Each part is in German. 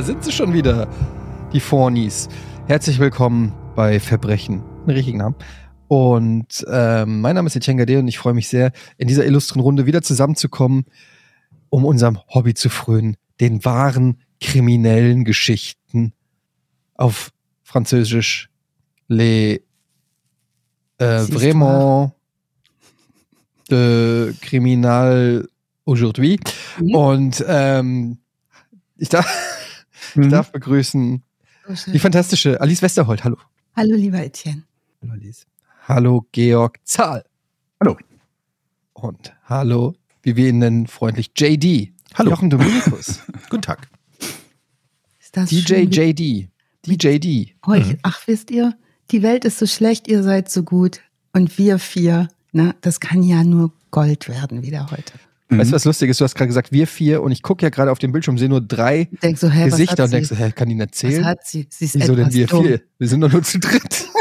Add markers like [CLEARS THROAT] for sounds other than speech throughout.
Da sind sie schon wieder, die Fornies. Herzlich willkommen bei Verbrechen, einen richtigen Namen. Und ähm, mein Name ist Etienne Gade und ich freue mich sehr, in dieser illustren Runde wieder zusammenzukommen, um unserem Hobby zu frönen, den wahren kriminellen Geschichten auf Französisch les äh, vraiment de criminal aujourd'hui. Mhm. Und ähm, ich, darf, ich Mhm. darf begrüßen So schön. die fantastische Alice Westerholt. Hallo. Hallo, lieber Etienne. Hallo Alice. Hallo Georg Zahl. Hallo. Und hallo, wie wir ihn nennen, freundlich JD. Hallo. Jochen Dominikus. [LAUGHS] Guten Tag. Ist das DJ JD. DJD. Euch, Mhm. Ach, wisst ihr, die Welt ist so schlecht, ihr seid so gut. Und wir vier, ne, das kann ja nur Gold werden wieder heute. Weißt du, was lustig ist? Du hast gerade gesagt, wir vier und ich gucke ja gerade auf dem Bildschirm, sehe nur drei so, hä, Gesichter was und denkst sie? so, hä, kann die nicht was zählen? hat sie? Sie ist Wieso denn wir dumm. vier? Wir sind doch nur zu dritt. [LAUGHS]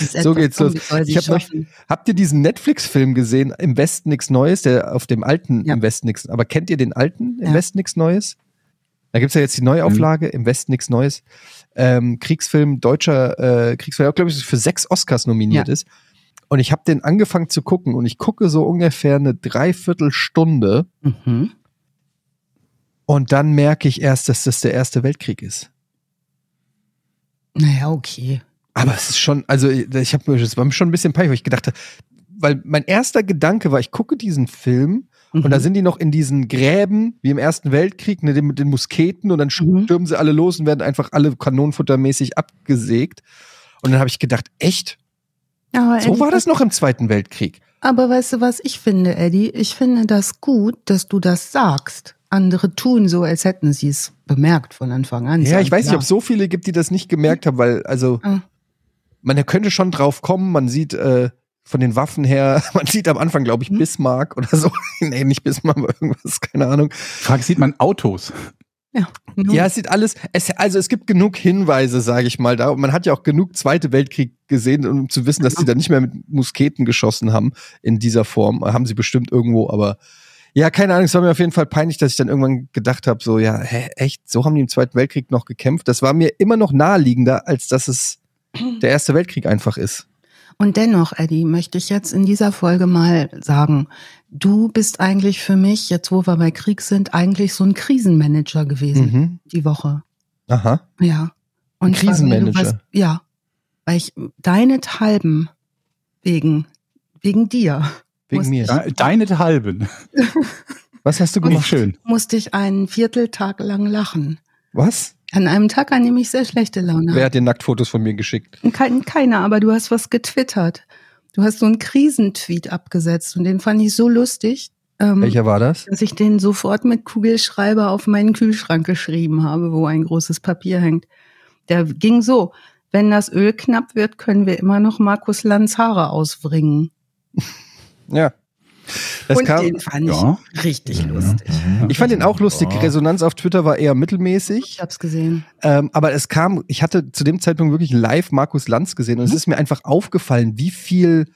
[LAUGHS] So geht's dumm. los. Ich hab noch-? Habt ihr diesen Netflix-Film gesehen, Im Westen nichts Neues, der auf dem alten Ja. Im Westen nichts, aber kennt ihr den alten Im Ja. Westen nichts Neues? Da gibt's ja jetzt die Neuauflage, Mhm. Im Westen nichts Neues. Ähm, Kriegsfilm, deutscher äh, Kriegsfilm, glaube ich, für sechs Oscars nominiert Ja. ist. Und ich habe den angefangen zu gucken und ich gucke so ungefähr eine Dreiviertelstunde Mhm. und dann merke ich erst, dass das der Erste Weltkrieg ist. Naja, okay. Aber es ist schon, also ich habe mir, das war mir schon ein bisschen peinlich, weil ich gedacht habe, weil mein erster Gedanke war, ich gucke diesen Film und Mhm. da sind die noch in diesen Gräben, wie im Ersten Weltkrieg, ne, mit den Musketen und dann Mhm. stürmen sie alle los und werden einfach alle kanonenfuttermäßig abgesägt. Und dann habe ich gedacht, echt? Aber So Eddie, war das noch im Zweiten Weltkrieg. Aber weißt du, was ich finde, Eddie? Ich finde das gut, dass du das sagst. Andere tun so, als hätten sie es bemerkt von Anfang an. Ja, ich weiß nicht, Klar. ob es so viele gibt, die das nicht gemerkt haben, weil, also, Ah. man könnte schon drauf kommen, man sieht äh, von den Waffen her, [LAUGHS] man sieht am Anfang, glaube ich, Hm. Bismarck oder so. [LAUGHS] nee, nicht Bismarck, aber irgendwas, keine Ahnung. Frage, sieht man Autos? Ja, es sieht alles, es, also es gibt genug Hinweise, sage ich mal, da. Man hat ja auch genug Zweite Weltkrieg gesehen, um zu wissen, dass Genau. sie da nicht mehr mit Musketen geschossen haben in dieser Form. Haben sie bestimmt irgendwo, aber ja, keine Ahnung, es war mir auf jeden Fall peinlich, dass ich dann irgendwann gedacht habe, so, ja, hä, echt, so haben die im Zweiten Weltkrieg noch gekämpft. Das war mir immer noch naheliegender, als dass es der Erste Weltkrieg einfach ist. Und dennoch, Eddie, möchte ich jetzt in dieser Folge mal sagen, du bist eigentlich für mich, jetzt wo wir bei Krieg sind, eigentlich so ein Krisenmanager gewesen, Mhm. die Woche. Aha. Ja. Ein weil du Krisenmanager. was- Ja. Weil ich deinethalben wegen, wegen dir Wegen mir. ich- De- Deine halben. [LAUGHS] Was hast du gemacht? schön. musste ich einen Vierteltag lang lachen. Was? An einem Tag, an dem ich sehr schlechte Laune Wer hat dir Nacktfotos von mir geschickt? Kein, keiner, aber du hast was getwittert. Du hast so einen Krisentweet abgesetzt und den fand ich so lustig, ähm, Welcher war das? dass ich den sofort mit Kugelschreiber auf meinen Kühlschrank geschrieben habe, wo ein großes Papier hängt. Der ging so, wenn das Öl knapp wird, können wir immer noch Markus Lanz Haare ausbringen. Ja. Das und kam, den fand Ja. ich richtig lustig. ich fand den auch lustig. Die Resonanz auf Twitter war eher mittelmäßig. Ich hab's gesehen. Ähm, aber es kam, ich hatte zu dem Zeitpunkt wirklich live Markus Lanz gesehen und es ist mir einfach aufgefallen, wie viel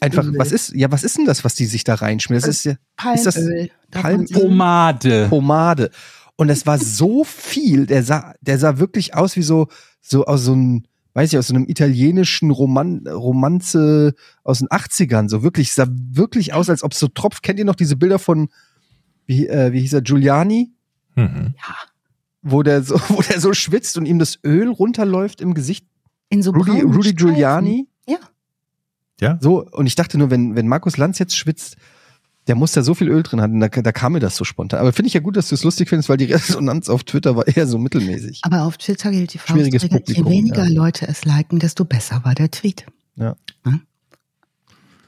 einfach, Öl. was ist, ja, was ist denn das, was die sich da reinschmieren? Das ist ja Ist das Palmöl. Darf Palm- man sagen? Pomade. Pomade. Und es war so viel, der sah, der sah wirklich aus wie so, so aus so einem, weiß ich, aus so einem italienischen Roman, Romanze aus den 80ern. So wirklich, sah wirklich aus, als ob es so tropft. Kennt ihr noch diese Bilder von, wie, äh, wie hieß er, Giuliani? Mhm. Wo der so, [LAUGHS] wo der so schwitzt und ihm das Öl runterläuft im Gesicht. In so Rudy, Rudy. Giuliani. Ja. Ja. So, und ich dachte nur, wenn, wenn Markus Lanz jetzt schwitzt, der muss da so viel Öl drin haben, da, da kam mir das so spontan. Aber finde ich ja gut, dass du es lustig findest, weil die [LAUGHS] Resonanz auf Twitter war eher so mittelmäßig. Aber auf Twitter gilt die Faustregel, je weniger ja. Leute es liken, desto besser war der Tweet.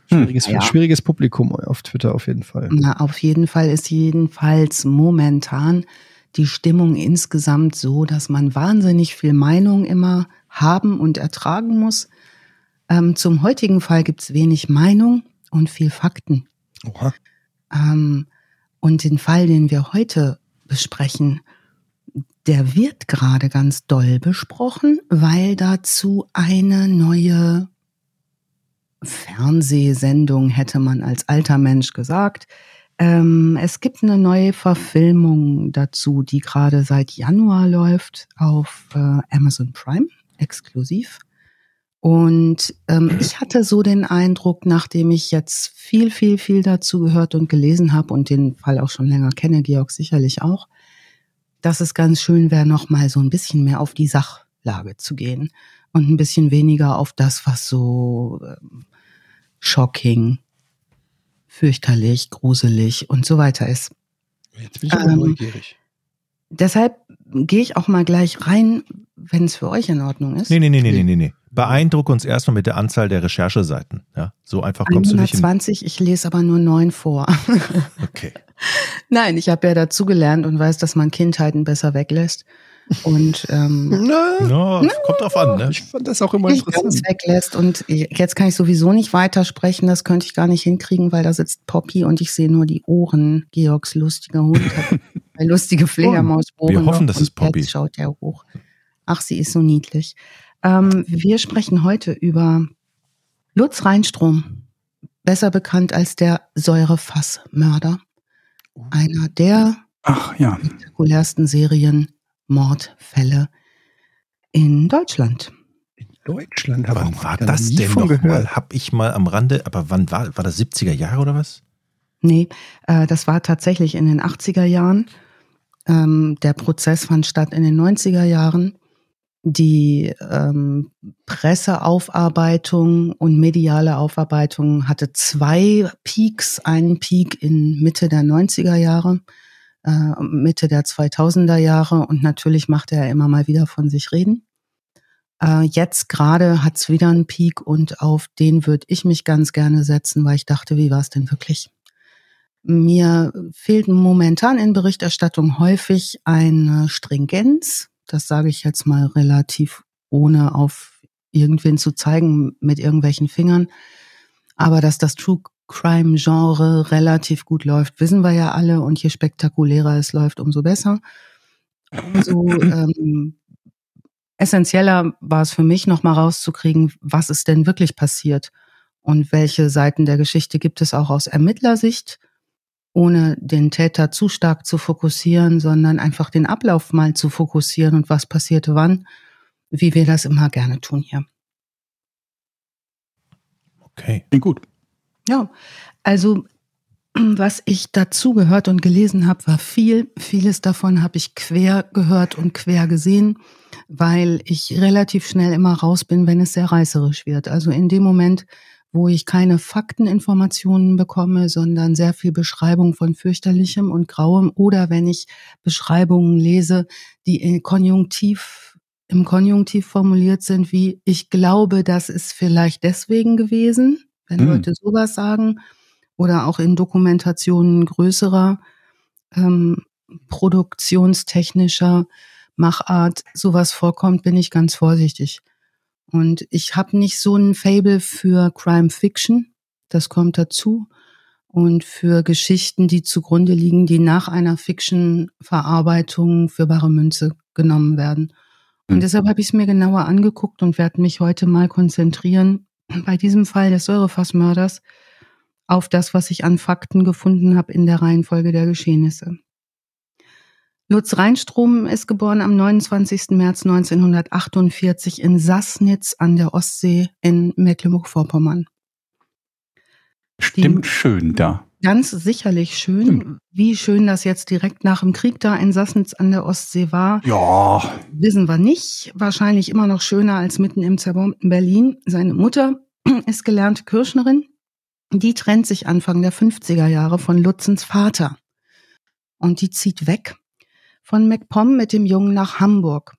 Schwieriges, Ja. schwieriges Publikum auf Twitter auf jeden Fall. Na, auf jeden Fall ist jedenfalls momentan die Stimmung insgesamt so, dass man wahnsinnig viel Meinung immer haben und ertragen muss. Ähm, zum heutigen Fall gibt's wenig Meinung und viel Fakten. Ähm, und den Fall, den wir heute besprechen, der wird gerade ganz doll besprochen, weil dazu eine neue Fernsehsendung, hätte man als alter Mensch gesagt, Ähm, es gibt eine neue Verfilmung dazu, die gerade seit Januar läuft auf äh, Amazon Prime exklusiv. Und ähm, ich hatte so den Eindruck, nachdem ich jetzt viel, viel, viel dazu gehört und gelesen habe und den Fall auch schon länger kenne, Georg sicherlich auch, dass es ganz schön wäre, noch mal so ein bisschen mehr auf die Sachlage zu gehen und ein bisschen weniger auf das, was so ähm, shocking, fürchterlich, gruselig und so weiter ist. Jetzt bin ich aber Ähm, neugierig. Deshalb gehe ich auch mal gleich rein, wenn es für euch in Ordnung ist. Nee, nee, nee, nee, nee, nee, nee. Beeindruck uns erstmal mit der Anzahl der Rechercheseiten. Ja, so einfach kommst du nicht hin. 120, ich lese aber nur neun vor. [LAUGHS] Okay. Nein, ich habe ja dazugelernt und weiß, dass man Kindheiten besser weglässt. Und ähm, [LAUGHS] Na, No, kommt drauf an, ne? ich fand das auch immer interessant. weglässt. Und jetzt kann ich sowieso nicht weitersprechen, das könnte ich gar nicht hinkriegen, weil da sitzt Poppy und ich sehe nur die Ohren. Georgs lustiger Hund hat eine lustige Fledermausohren. Wir hoffen, das ist und jetzt Poppy. schaut er hoch. Ach, sie ist so niedlich. Ähm, wir sprechen heute über Lutz Reinstrom, besser bekannt als der Säurefassmörder. Einer der Ach ja. spektakulärsten Serienmordfälle in Deutschland. In Deutschland habe Wann war das denn von noch gehört. mal? Hab ich mal am Rande, aber wann war, war das 70er Jahre oder was? Nee, äh, das war tatsächlich in den 80er Jahren. Ähm, der Prozess fand statt in den 90er Jahren. Die ähm, Presseaufarbeitung und mediale Aufarbeitung hatte zwei Peaks. Einen Peak in Mitte der 90er Jahre, äh, Mitte der 2000er Jahre und natürlich machte er immer mal wieder von sich reden. Äh, jetzt gerade hat's wieder einen Peak und auf den würde ich mich ganz gerne setzen, weil ich dachte, wie war es denn wirklich? Mir fehlt momentan in Berichterstattung häufig eine Stringenz. Das sage ich jetzt mal relativ ohne auf irgendwen zu zeigen mit irgendwelchen Fingern. Aber dass das True Crime Genre relativ gut läuft, wissen wir ja alle. Und je spektakulärer es läuft, umso besser. Umso [CLEARS THROAT] ähm, essentieller war es für mich, nochmal rauszukriegen, was ist denn wirklich passiert und welche Seiten der Geschichte gibt es auch aus Ermittlersicht ohne den Täter zu stark zu fokussieren, sondern einfach den Ablauf mal zu fokussieren und was passierte wann, wie wir das immer gerne tun hier. Okay. Klingt gut. Ja, also [CLEARS THROAT] was ich dazu gehört und gelesen habe, war viel. Vieles davon habe ich quer gehört und quer gesehen, weil ich relativ schnell immer raus bin, wenn es sehr reißerisch wird. Also in dem Moment, wo ich keine Fakteninformationen bekomme, sondern sehr viel Beschreibung von fürchterlichem und grauem oder wenn ich Beschreibungen lese, die in Konjunktiv im Konjunktiv formuliert sind, wie ich glaube, das ist vielleicht deswegen gewesen, wenn Hm. Leute sowas sagen, oder auch in Dokumentationen größerer ähm, produktionstechnischer Machart sowas vorkommt, bin ich ganz vorsichtig. Und ich habe nicht so ein Fable für Crime Fiction, das kommt dazu, und für Geschichten, die zugrunde liegen, die nach einer Fiction-Verarbeitung für bare Münze genommen werden. Und Hm. deshalb habe ich es mir genauer angeguckt und werde mich heute mal konzentrieren, bei diesem Fall des Säurefassmörders, auf das, was ich an Fakten gefunden habe in der Reihenfolge der Geschehnisse. Lutz Reinstrom ist geboren am 29. März 1948 in Sassnitz an der Ostsee in Mecklenburg-Vorpommern. Stimmt schön da. Ganz sicherlich schön. Wie schön das jetzt direkt nach dem Krieg da in Sassnitz an der Ostsee war, Ja. wissen wir nicht. Wahrscheinlich immer noch schöner als mitten im zerbombten Berlin. Seine Mutter [CLEARS THROAT] ist gelernte Kirschnerin. Die trennt sich Anfang der 50er Jahre von Lutzens Vater. Und die zieht weg von MacPom mit dem Jungen nach Hamburg.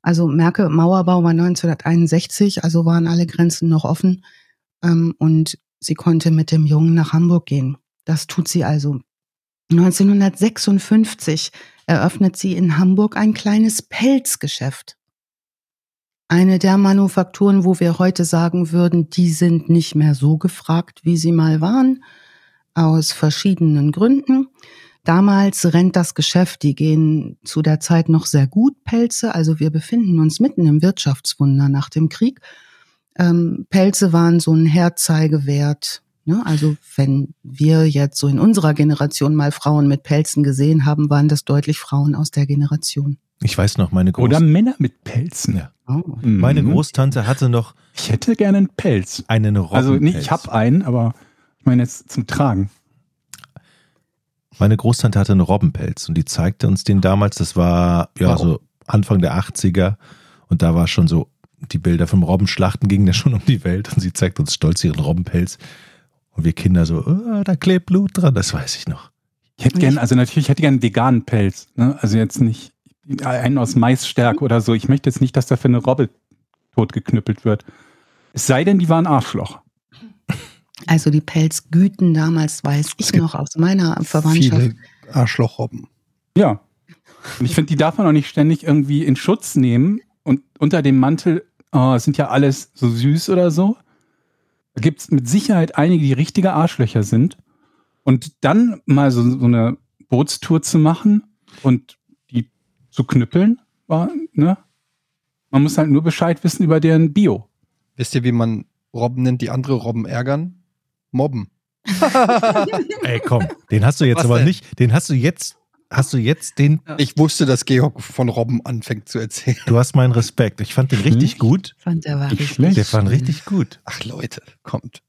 Also merke, Mauerbau war 1961, also waren alle Grenzen noch offen. Ähm, und sie konnte mit dem Jungen nach Hamburg gehen. Das tut sie also. 1956 eröffnet sie in Hamburg ein kleines Pelzgeschäft. Eine der Manufakturen, wo wir heute sagen würden, die sind nicht mehr so gefragt, wie sie mal waren, aus verschiedenen Gründen. Damals rennt das Geschäft, die gehen zu der Zeit noch sehr gut, Pelze. Also wir befinden uns mitten im Wirtschaftswunder nach dem Krieg. Ähm, Pelze waren so ein Herzeigewert Ne? Also wenn wir jetzt so in unserer Generation mal Frauen mit Pelzen gesehen haben, waren das deutlich Frauen aus der Generation. Ich weiß noch, meine Groß Oder Männer mit Pelzen. Ja. Oh. Mhm. Meine Großtante hatte noch. Ich hätte gerne einen Pelz. Einen Robbenpelz. Also nicht, ich habe einen, aber ich meine jetzt zum Tragen. Meine Großtante hatte einen Robbenpelz und die zeigte uns den damals. Das war ja wow. so Anfang der 80er und da war schon so die Bilder vom Robbenschlachten gingen ja schon um die Welt und sie zeigt uns stolz ihren Robbenpelz und wir Kinder so, oh, da klebt Blut dran, das weiß ich noch. Ich hätte gerne, also natürlich, ich hätte gerne einen veganen Pelz, ne? also jetzt nicht einen aus Maisstärke oder so. Ich möchte jetzt nicht, dass da für eine Robbe totgeknüppelt wird. Es sei denn, die waren Arschloch. Also die Pelzgüten damals weiß ich noch aus meiner Verwandtschaft. Viele Arschlochrobben. Ja. Und ich finde, die darf man auch nicht ständig irgendwie in Schutz nehmen und unter dem Mantel, oh, sind ja alles so süß oder so. Da gibt es mit Sicherheit einige, die richtige Arschlöcher sind. Und dann mal so, so eine Bootstour zu machen und die zu knüppeln, war, ne? Man muss halt nur Bescheid wissen über deren Bio. Wisst ihr, wie man Robben nennt, die andere Robben ärgern? Mobben. [LAUGHS] Ey, komm, den hast du jetzt Was aber denn? nicht, den hast du jetzt hast du jetzt den. Ich wusste, dass Georg von Robben anfängt zu erzählen. Du hast meinen Respekt. Ich fand den richtig gut. Fand der war richtig schlecht. Der fand richtig gut. Ach Leute, kommt.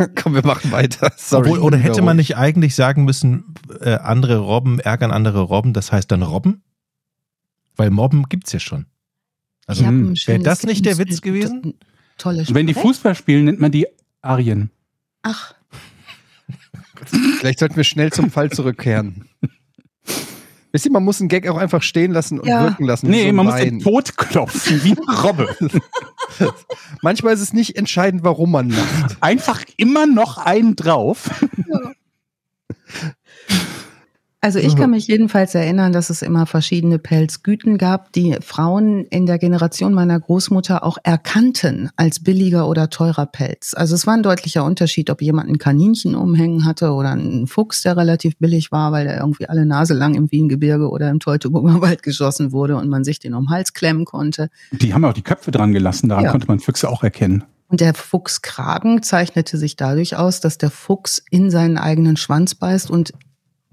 [LAUGHS] Komm, wir machen weiter. Sorry. Obwohl, oder hätte man nicht eigentlich sagen müssen, äh, andere Robben ärgern andere Robben, das heißt dann Robben? Weil Mobben gibt's ja schon. Also wäre das nicht der Witz gewesen? Tolle Wenn die Fußball spielen, nennt man die Arien. Ach. [LAUGHS] Vielleicht sollten wir schnell zum Fall zurückkehren. Wisst ihr, man muss einen Gag auch einfach stehen lassen und ja. wirken lassen. Nee, so man Wein. muss den Tod klopfen, wie eine Robbe. [LAUGHS] Manchmal ist es nicht entscheidend, warum man lacht. Einfach immer noch einen drauf. Ja. Also ich kann mich jedenfalls erinnern, dass es immer verschiedene Pelzgüten gab, die Frauen in der Generation meiner Großmutter auch erkannten als billiger oder teurer Pelz. Also es war ein deutlicher Unterschied, ob jemand ein Kaninchen umhängen hatte oder einen Fuchs, der relativ billig war, weil der irgendwie alle Nase lang im Wiengebirge oder im Teutoburger Wald geschossen wurde und man sich den um den Hals klemmen konnte. Die haben auch die Köpfe dran gelassen, daran ja. konnte man Füchse auch erkennen. Und der Fuchskragen zeichnete sich dadurch aus, dass der Fuchs in seinen eigenen Schwanz beißt und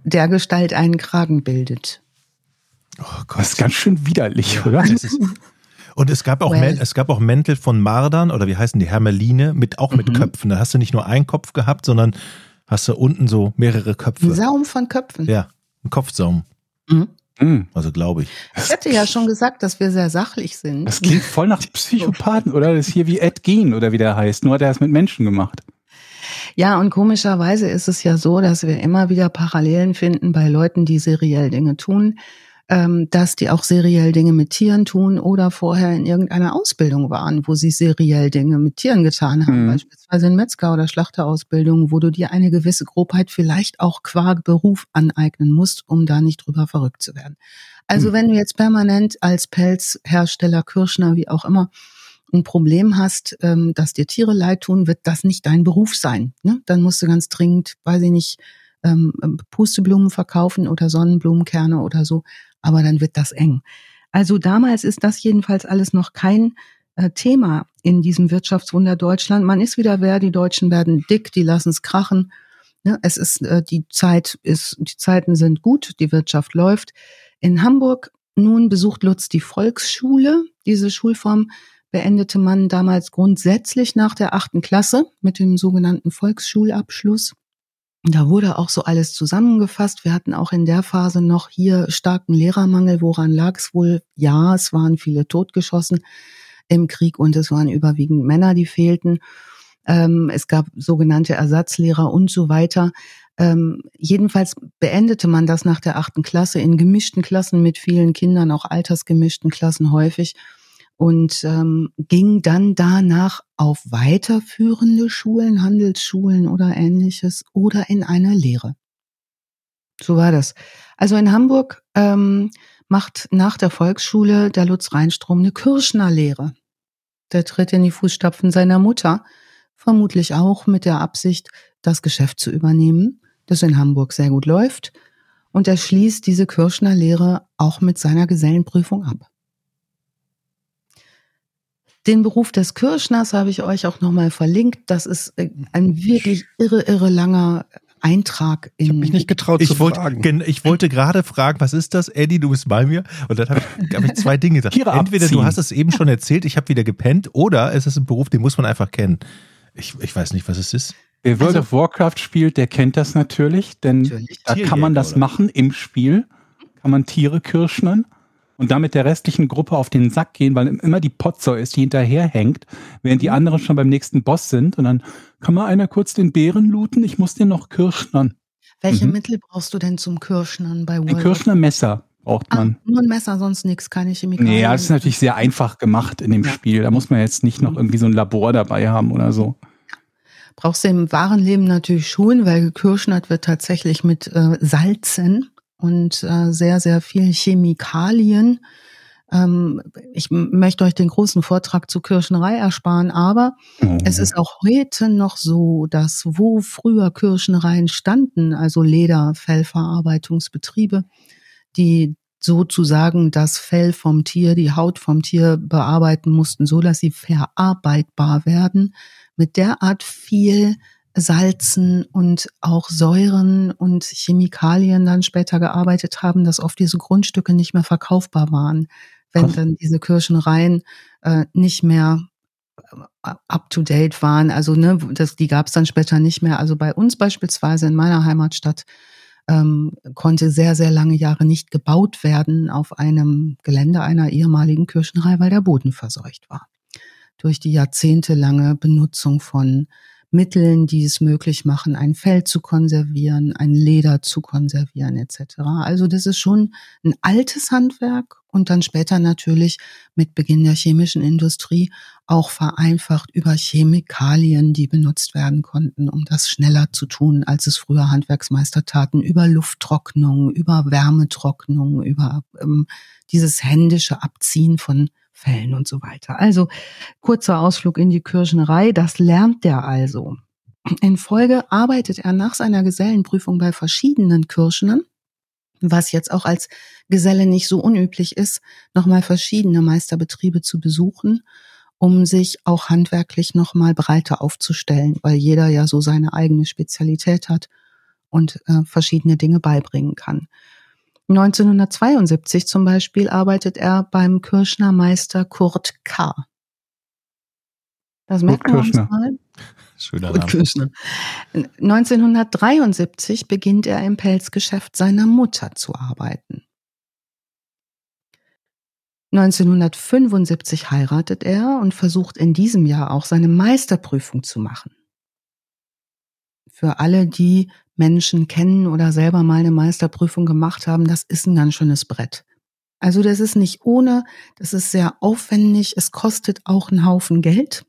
der Gestalt einen Kragen bildet. Oh Gott, das ist ganz schön widerlich, ja, oder? und es gab auch well. es gab auch Mäntel von Mardern oder wie heißen die Hermeline mit auch mit mhm. Köpfen. Da hast du nicht nur einen Kopf gehabt, sondern hast du unten so mehrere Köpfe. Ein Saum von Köpfen. Ja, ein Kopfsaum. Mhm. mhm. Also glaube ich. Ich hätte ja schon gesagt, dass wir sehr sachlich sind. Das klingt voll nach Psychopathen, oder? Das ist hier wie Ed Gein oder wie der heißt. Nur hat er es mit Menschen gemacht. Ja, und komischerweise ist es ja so, dass wir immer wieder Parallelen finden bei Leuten, die seriell Dinge tun, ähm, dass die auch seriell Dinge mit Tieren tun oder vorher in irgendeiner Ausbildung waren, wo sie seriell Dinge mit Tieren getan haben, mhm. beispielsweise in Metzger- oder Schlachterausbildung, wo du dir eine gewisse Grobheit vielleicht auch qua Beruf aneignen musst, um da nicht drüber verrückt zu werden. Also mhm. wenn du jetzt permanent als Pelzhersteller, Kirschner, wie auch immer, ein Problem hast, ähm, dass dir Tiere leid tun, wird das nicht dein Beruf sein. Ne? Dann musst du ganz dringend, weiß ich nicht, ähm, ähm, Pusteblumen verkaufen oder Sonnenblumenkerne oder so, aber dann wird das eng. Also damals ist das jedenfalls alles noch kein äh, Thema in diesem Wirtschaftswunder Deutschland. Man ist wieder wer, die Deutschen werden dick, die lassen es krachen. Ne? Es ist äh, die Zeit ist, die Zeiten sind gut, die Wirtschaft läuft. In Hamburg nun besucht Lutz die Volksschule, diese Schulform beendete man damals grundsätzlich nach der achten Klasse mit dem sogenannten Volksschulabschluss. Da wurde auch so alles zusammengefasst. Wir hatten auch in der Phase noch hier starken Lehrermangel. Woran lag es wohl? Ja, es waren viele totgeschossen im Krieg und es waren überwiegend Männer, die fehlten. Ähm, es gab sogenannte Ersatzlehrer und so weiter. Ähm, jedenfalls beendete man das nach der achten Klasse in gemischten Klassen mit vielen Kindern, auch altersgemischten Klassen häufig und ähm, ging dann danach auf weiterführende Schulen, Handelsschulen oder ähnliches oder in eine Lehre. So war das. Also in Hamburg ähm, macht nach der Volksschule der Lutz Reinstrom eine Kirschnerlehre. Der tritt in die Fußstapfen seiner Mutter, vermutlich auch mit der Absicht, das Geschäft zu übernehmen, das in Hamburg sehr gut läuft. Und er schließt diese Kirschnerlehre auch mit seiner Gesellenprüfung ab. Den Beruf des Kirschners habe ich euch auch nochmal verlinkt. Das ist äh, ein wirklich irre, irre langer Eintrag in. Ich habe mich nicht getraut Ich zu wollte, fragen. gen- ich wollte gerade fragen, was ist das? Eddie, du bist bei mir. Und dann habe ich, hab ich zwei Dinge gesagt. Tiere Entweder du abziehen. hast es eben schon erzählt, ich habe wieder gepennt, oder es ist ein Beruf, den muss man einfach kennen. Ich, ich weiß nicht, was es ist. Wer World Also- of Warcraft spielt, der kennt das natürlich, denn Natürlich. da kann man das oder? machen im Spiel. Kann man Tiere kirschnern und damit der restlichen Gruppe auf den Sack gehen, weil immer die Potsau ist, die hinterherhängt, während Mhm. die anderen schon beim nächsten Boss sind. Und dann kann mal einer kurz den Bären looten, ich muss den noch kirschnern. Welche Mhm. Mittel brauchst du denn zum Kirschnern bei Ein World? Kirschnermesser braucht Ah, man. nur ein Messer, sonst nichts, keine Chemikalien. Nee, ja, das ist natürlich sehr einfach gemacht in dem Ja. Spiel. Da muss man jetzt nicht noch irgendwie so ein Labor dabei haben oder so. Brauchst du im wahren Leben natürlich schon, weil gekirschnert wird tatsächlich mit äh, Salzen und äh, sehr, sehr viel Chemikalien. Ähm, ich möchte euch den großen Vortrag zur Kirschnerei ersparen, aber Oh. es ist auch heute noch so, dass wo früher Kirschnereien standen, also Leder, Fellverarbeitungsbetriebe, die sozusagen das Fell vom Tier, die Haut vom Tier bearbeiten mussten, so dass sie verarbeitbar werden, mit derart viel Salzen und auch Säuren und Chemikalien dann später gearbeitet haben, dass oft diese Grundstücke nicht mehr verkaufbar waren, wenn dann diese Kirschenreihen äh, nicht mehr äh, up to date waren. Also ne, das, die gab es dann später nicht mehr. Also bei uns beispielsweise in meiner Heimatstadt ähm, konnte sehr, sehr lange Jahre nicht gebaut werden auf einem Gelände einer ehemaligen Kirchenreihe, weil der Boden verseucht war. Durch die jahrzehntelange Benutzung von Mitteln, die es möglich machen, ein Fell zu konservieren, ein Leder zu konservieren etc. Also das ist schon ein altes Handwerk und dann später natürlich mit Beginn der chemischen Industrie auch vereinfacht über Chemikalien, die benutzt werden konnten, um das schneller zu tun, als es früher Handwerksmeister taten, über Lufttrocknung, über Wärmetrocknung, über ähm, dieses händische Abziehen von Fällen und so weiter. Also kurzer Ausflug in die Kirschnerei, das lernt der also. In Folge arbeitet er nach seiner Gesellenprüfung bei verschiedenen Kirschnern, was jetzt auch als Geselle nicht so unüblich ist, nochmal verschiedene Meisterbetriebe zu besuchen, um sich auch handwerklich nochmal breiter aufzustellen, weil jeder ja so seine eigene Spezialität hat und äh, verschiedene Dinge beibringen kann. 1972 zum Beispiel arbeitet er beim Kirschnermeister Kurt K. Das merken wir uns Kirschner. mal. [LAUGHS] Schöner Kurt. Kirschner. 1973 beginnt er im Pelzgeschäft seiner Mutter zu arbeiten. 1975 heiratet er und versucht in diesem Jahr auch seine Meisterprüfung zu machen. Für alle, die Menschen kennen oder selber mal eine Meisterprüfung gemacht haben, das ist ein ganz schönes Brett. Also das ist nicht ohne, das ist sehr aufwendig, es kostet auch einen Haufen Geld.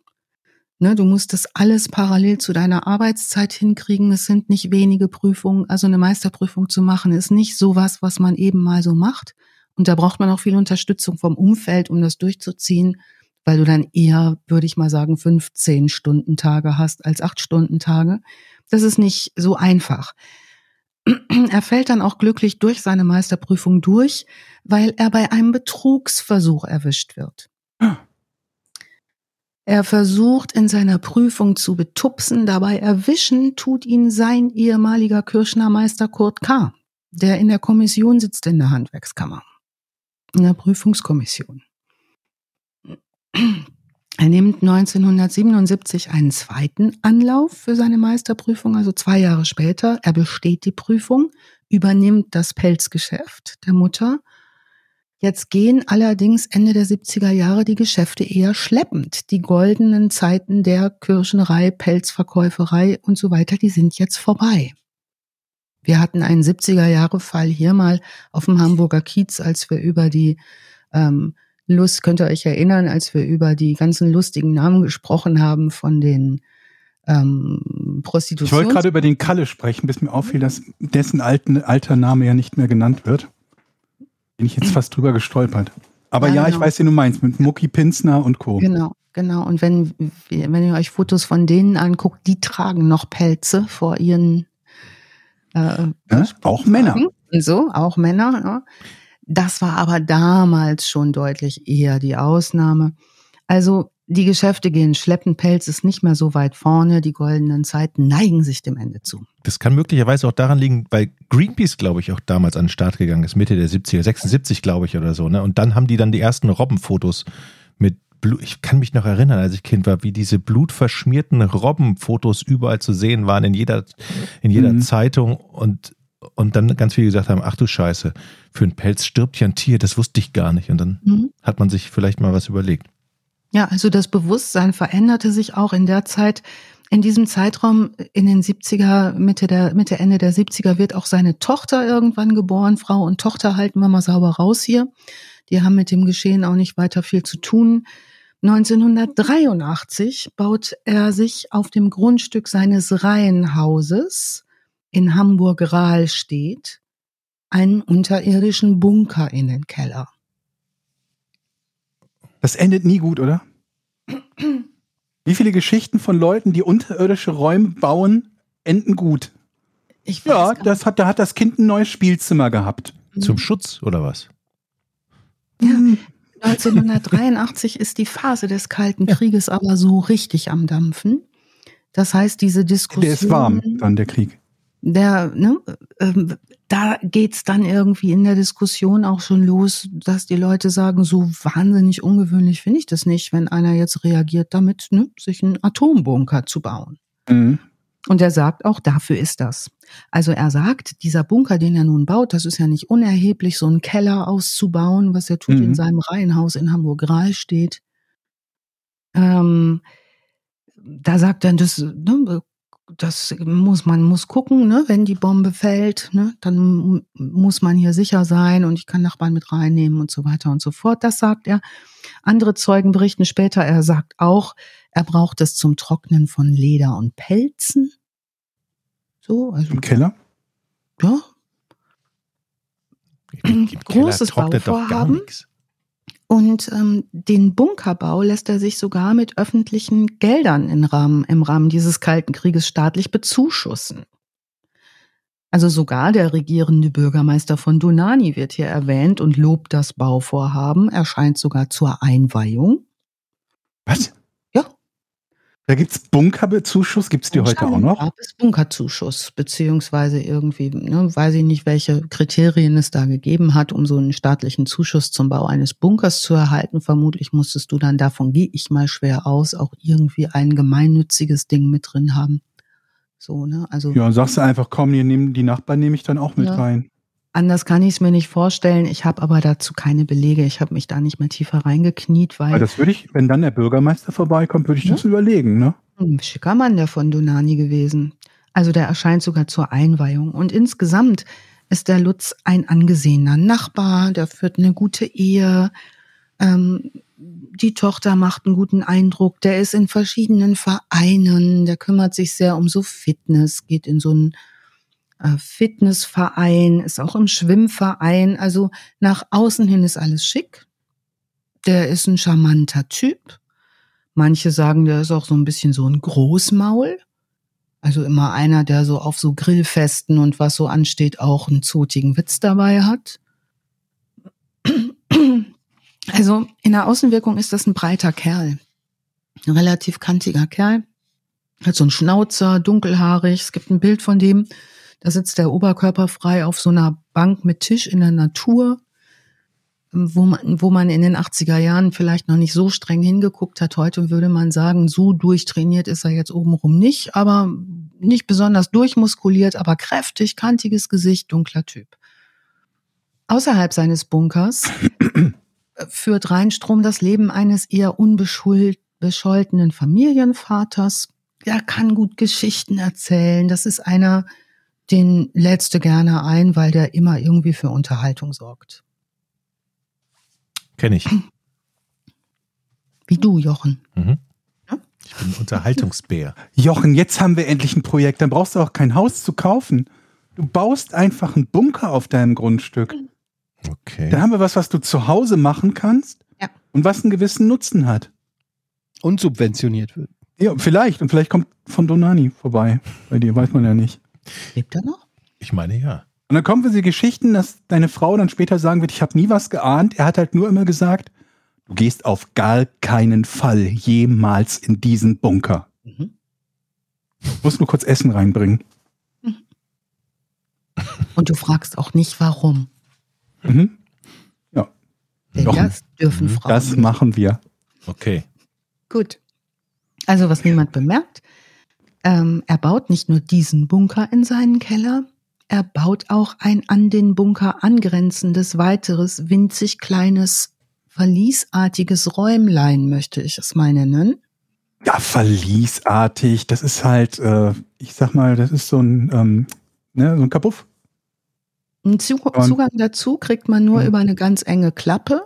Ne, du musst das alles parallel zu deiner Arbeitszeit hinkriegen. Es sind nicht wenige Prüfungen. Also eine Meisterprüfung zu machen, ist nicht sowas, was man eben mal so macht. Und da braucht man auch viel Unterstützung vom Umfeld, um das durchzuziehen, weil du dann eher, würde ich mal sagen, 15 Stunden Tage hast als 8 Stunden Tage. Das ist nicht so einfach. [CLEARS THROAT] Er fällt dann auch glücklich durch seine Meisterprüfung durch, weil er bei einem Betrugsversuch erwischt wird. Er versucht in seiner Prüfung zu betupsen, dabei erwischen tut ihn sein ehemaliger Kirschnermeister Kurt K., der in der Kommission sitzt in der Handwerkskammer, in der Prüfungskommission. Er nimmt 1977 einen zweiten Anlauf für seine Meisterprüfung, also zwei Jahre später. Er besteht die Prüfung, übernimmt das Pelzgeschäft der Mutter. Jetzt gehen allerdings Ende der 70er Jahre die Geschäfte eher schleppend. Die goldenen Zeiten der Kirschnerei, Pelzverkäuferei und so weiter, die sind jetzt vorbei. Wir hatten einen 70er Jahre Fall hier mal auf dem Hamburger Kiez, als wir über die ähm, Lust, könnt ihr euch erinnern, als wir über die ganzen lustigen Namen gesprochen haben von den ähm, Ich Prostitutions... wollte gerade über den Kalle sprechen, bis mir auffiel, dass dessen alten, alter Name ja nicht mehr genannt wird. Bin ich jetzt fast drüber gestolpert. Aber Ja, ja, ich genau. weiß, wen du meinst, mit Mucki Pinsner und Co. Genau, genau. Und wenn, wenn ihr euch Fotos von denen anguckt, die tragen noch Pelze vor ihren äh, Ja, auch Männer. Und so, auch Männer. Ne? Das war aber damals schon deutlich eher die Ausnahme. Also Die Geschäfte gehen schleppend, Pelz ist nicht mehr so weit vorne, die goldenen Zeiten neigen sich dem Ende zu. Das kann möglicherweise auch daran liegen, weil Greenpeace, glaube ich, auch damals an den Start gegangen ist, Mitte der 70er, 76, glaube ich, oder so. Ne? Und dann haben die dann die ersten Robbenfotos mit Blut. Ich kann mich noch erinnern, als ich Kind war, wie diese blutverschmierten Robbenfotos überall zu sehen waren, in jeder, in jeder Mhm. Zeitung. Und, und dann ganz viele gesagt haben, ach du Scheiße, für einen Pelz stirbt ja ein Tier, das wusste ich gar nicht. Und dann Mhm. hat man sich vielleicht mal was überlegt. Ja, also das Bewusstsein veränderte sich auch in der Zeit. In diesem Zeitraum, in den 70er, Mitte der, Mitte, Ende der 70er wird auch seine Tochter irgendwann geboren. Frau und Tochter halten wir mal sauber raus hier. Die haben mit dem Geschehen auch nicht weiter viel zu tun. 1983 baut er sich auf dem Grundstück seines Reihenhauses in Hamburg-Rahlstedt einen unterirdischen Bunker in den Keller. Das endet nie gut, oder? Wie viele Geschichten von Leuten, die unterirdische Räume bauen, enden gut? Ich Ja, weiß gar das hat, da hat das Kind ein neues Spielzimmer gehabt. Zum Schutz oder was? Ja, 1983 ist die Phase des Kalten Krieges aber so richtig am Dampfen. Das heißt, diese Diskussion. Der ist warm, dann der Krieg. Der, ne, ähm, da geht's dann irgendwie in der Diskussion auch schon los, dass die Leute sagen, so wahnsinnig ungewöhnlich finde ich das nicht, wenn einer jetzt reagiert damit, ne, sich einen Atombunker zu bauen. Mhm. Und er sagt auch, dafür ist das. Also er sagt, dieser Bunker, den er nun baut, das ist ja nicht unerheblich, so einen Keller auszubauen, was er tut Mhm. in seinem Reihenhaus in Hamburg-Rahl steht. Ähm, da sagt er, das, ne, das muss man muss gucken, ne, wenn die Bombe fällt, ne, dann mu- muss man hier sicher sein und ich kann Nachbarn mit reinnehmen und so weiter und so fort. Das sagt er. Andere Zeugen berichten später, er sagt auch, er braucht es zum Trocknen von Leder und Pelzen. So, also Im Keller? ja, Im Keller Großes trocknet doch gar Bauvorhaben. nichts. Und ähm, den Bunkerbau lässt er sich sogar mit öffentlichen Geldern im Rahmen, im Rahmen dieses Kalten Krieges staatlich bezuschussen. Also sogar der regierende Bürgermeister von Dunani wird hier erwähnt und lobt das Bauvorhaben, erscheint sogar zur Einweihung. Was? Da gibt's Bunkerbezuschuss, gibt's die heute auch noch? gab es Bunkerzuschuss, beziehungsweise irgendwie, ne, weiß ich nicht, welche Kriterien es da gegeben hat, um so einen staatlichen Zuschuss zum Bau eines Bunkers zu erhalten. Vermutlich musstest du dann, davon gehe ich mal schwer aus, auch irgendwie ein gemeinnütziges Ding mit drin haben. So, ne? Also Ja, sagst du einfach, komm, hier nehmen, die Nachbarn nehme ich dann auch mit Ja. rein. Anders kann ich es mir nicht vorstellen. Ich habe aber dazu keine Belege. Ich habe mich da nicht mehr tiefer reingekniet, weil Aber das würde ich, wenn dann der Bürgermeister vorbeikommt, würde ich Ja. das überlegen, ne? Ein schicker Mann, der von Dunani gewesen. Also der erscheint sogar zur Einweihung. Und insgesamt ist der Lutz ein angesehener Nachbar, der führt eine gute Ehe. Ähm, die Tochter macht einen guten Eindruck. Der ist in verschiedenen Vereinen. Der kümmert sich sehr um so Fitness, geht in so einen Fitnessverein, ist auch im Schwimmverein. Also nach außen hin ist alles schick. Der ist ein charmanter Typ. Manche sagen, der ist auch so ein bisschen so ein Großmaul. Also immer einer, der so auf so Grillfesten und was so ansteht, auch einen zotigen Witz dabei hat. Also in der Außenwirkung ist das ein breiter Kerl. Ein relativ kantiger Kerl. Hat so einen Schnauzer, dunkelhaarig. Es gibt ein Bild von dem. Da sitzt der Oberkörper frei auf so einer Bank mit Tisch in der Natur wo man, wo man in den 80er Jahren vielleicht noch nicht so streng hingeguckt hat. Heute würde man sagen, so durchtrainiert ist er jetzt obenrum nicht, aber nicht besonders durchmuskuliert, aber kräftig, kantiges Gesicht, dunkler Typ. Außerhalb seines Bunkers führt Rheinstrom das Leben eines eher unbescholtenen Familienvaters. Er kann gut Geschichten erzählen. Das ist einer, den lädst du gerne ein, weil der immer irgendwie für Unterhaltung sorgt. Kenne ich. Wie du, Jochen. Mhm. Ja? Ich bin ein Unterhaltungsbär. Jochen, jetzt haben wir endlich ein Projekt, dann brauchst du auch kein Haus zu kaufen. Du baust einfach einen Bunker auf deinem Grundstück. Okay. Dann haben wir was, was du zu Hause machen kannst Ja. und was einen gewissen Nutzen hat. Und subventioniert wird. Ja, vielleicht. Und vielleicht kommt von Donani vorbei. Bei dir weiß man ja nicht. Lebt er noch? Ich meine ja. Und dann kommen wir die Geschichten, dass deine Frau dann später sagen wird, ich habe nie was geahnt. Er hat halt nur immer gesagt, Du gehst auf gar keinen Fall jemals in diesen Bunker. Mhm. Muss nur kurz Essen reinbringen. [LAUGHS] Und du fragst auch nicht, warum. Mhm. Denn Doch. das dürfen Mhm. Frauen. Das machen wir. Okay. Gut. Also, was niemand bemerkt, ähm, er baut nicht nur diesen Bunker in seinen Keller, er baut auch ein an den Bunker angrenzendes weiteres, winzig kleines, verliesartiges Räumlein, möchte ich es mal nennen. Ja, verliesartig. Das ist halt, äh, ich sag mal, das ist so ein, ähm, ne, so ein Kapuff. Einen Zu Und- Zugang dazu kriegt man nur Mhm. über eine ganz enge Klappe.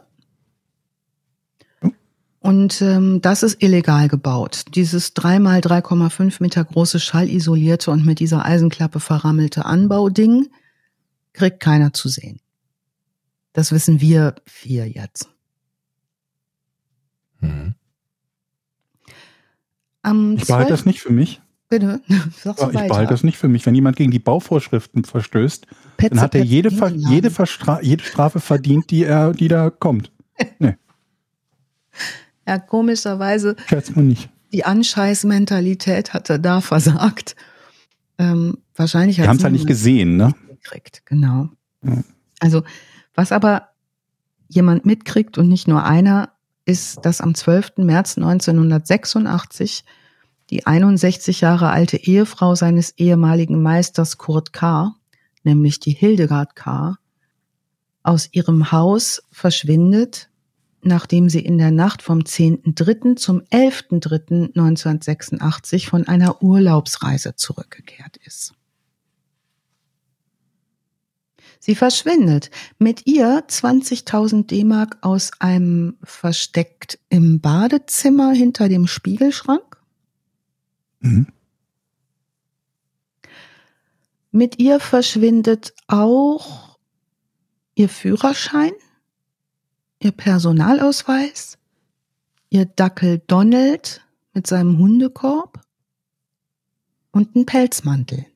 Und ähm, das ist illegal gebaut. Dieses 3 mal 3,5 Meter große schallisolierte und mit dieser Eisenklappe verrammelte Anbauding kriegt keiner zu sehen. Das wissen wir vier jetzt. Mhm. Am Ich behalte 12. das nicht für mich. Bitte, [LAUGHS] sag's Ich weiter. behalte das nicht für mich. Wenn jemand gegen die Bauvorschriften verstößt, Petze, dann hat er jede, Ver jede, Verstra jede Strafe verdient, die er, die da kommt. [LAUGHS] Ja, komischerweise Scherz mal nicht. die Anscheißmentalität hatte da versagt. Ähm, wahrscheinlich Wir hat haben es halt nicht gesehen, ne? gekriegt, genau. Ja. Also, was aber jemand mitkriegt und nicht nur einer, ist, dass am 12. März 1986 die 61 Jahre alte Ehefrau seines ehemaligen Meisters Kurt K., nämlich die Hildegard K., aus ihrem Haus verschwindet, nachdem sie in der Nacht vom 10.3. zum 11.3.1986 von einer Urlaubsreise zurückgekehrt ist. Sie verschwindet. Mit ihr 20.000 D-Mark aus einem versteckt im Badezimmer hinter dem Spiegelschrank. Mhm. Mit ihr verschwindet auch ihr Führerschein, ihr Personalausweis, ihr Dackel Donald mit seinem Hundekorb und ein Pelzmantel.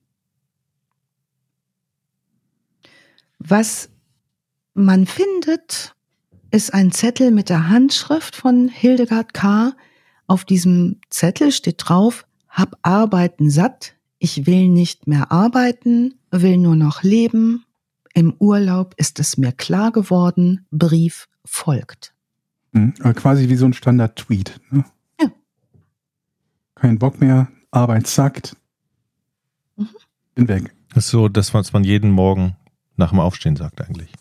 Was man findet, ist ein Zettel mit der Handschrift von Hildegard K. Auf diesem Zettel steht drauf, hab Arbeiten satt, ich will nicht mehr arbeiten, will nur noch leben. Im Urlaub ist es mir klar geworden, Brief folgt. Mhm. Aber quasi wie so ein Standard-Tweet. Ne? Ja. Kein Bock mehr, Arbeit zackt. Mhm. Bin weg. Das ist so, das, was man jeden Morgen nach dem Aufstehen sagt eigentlich.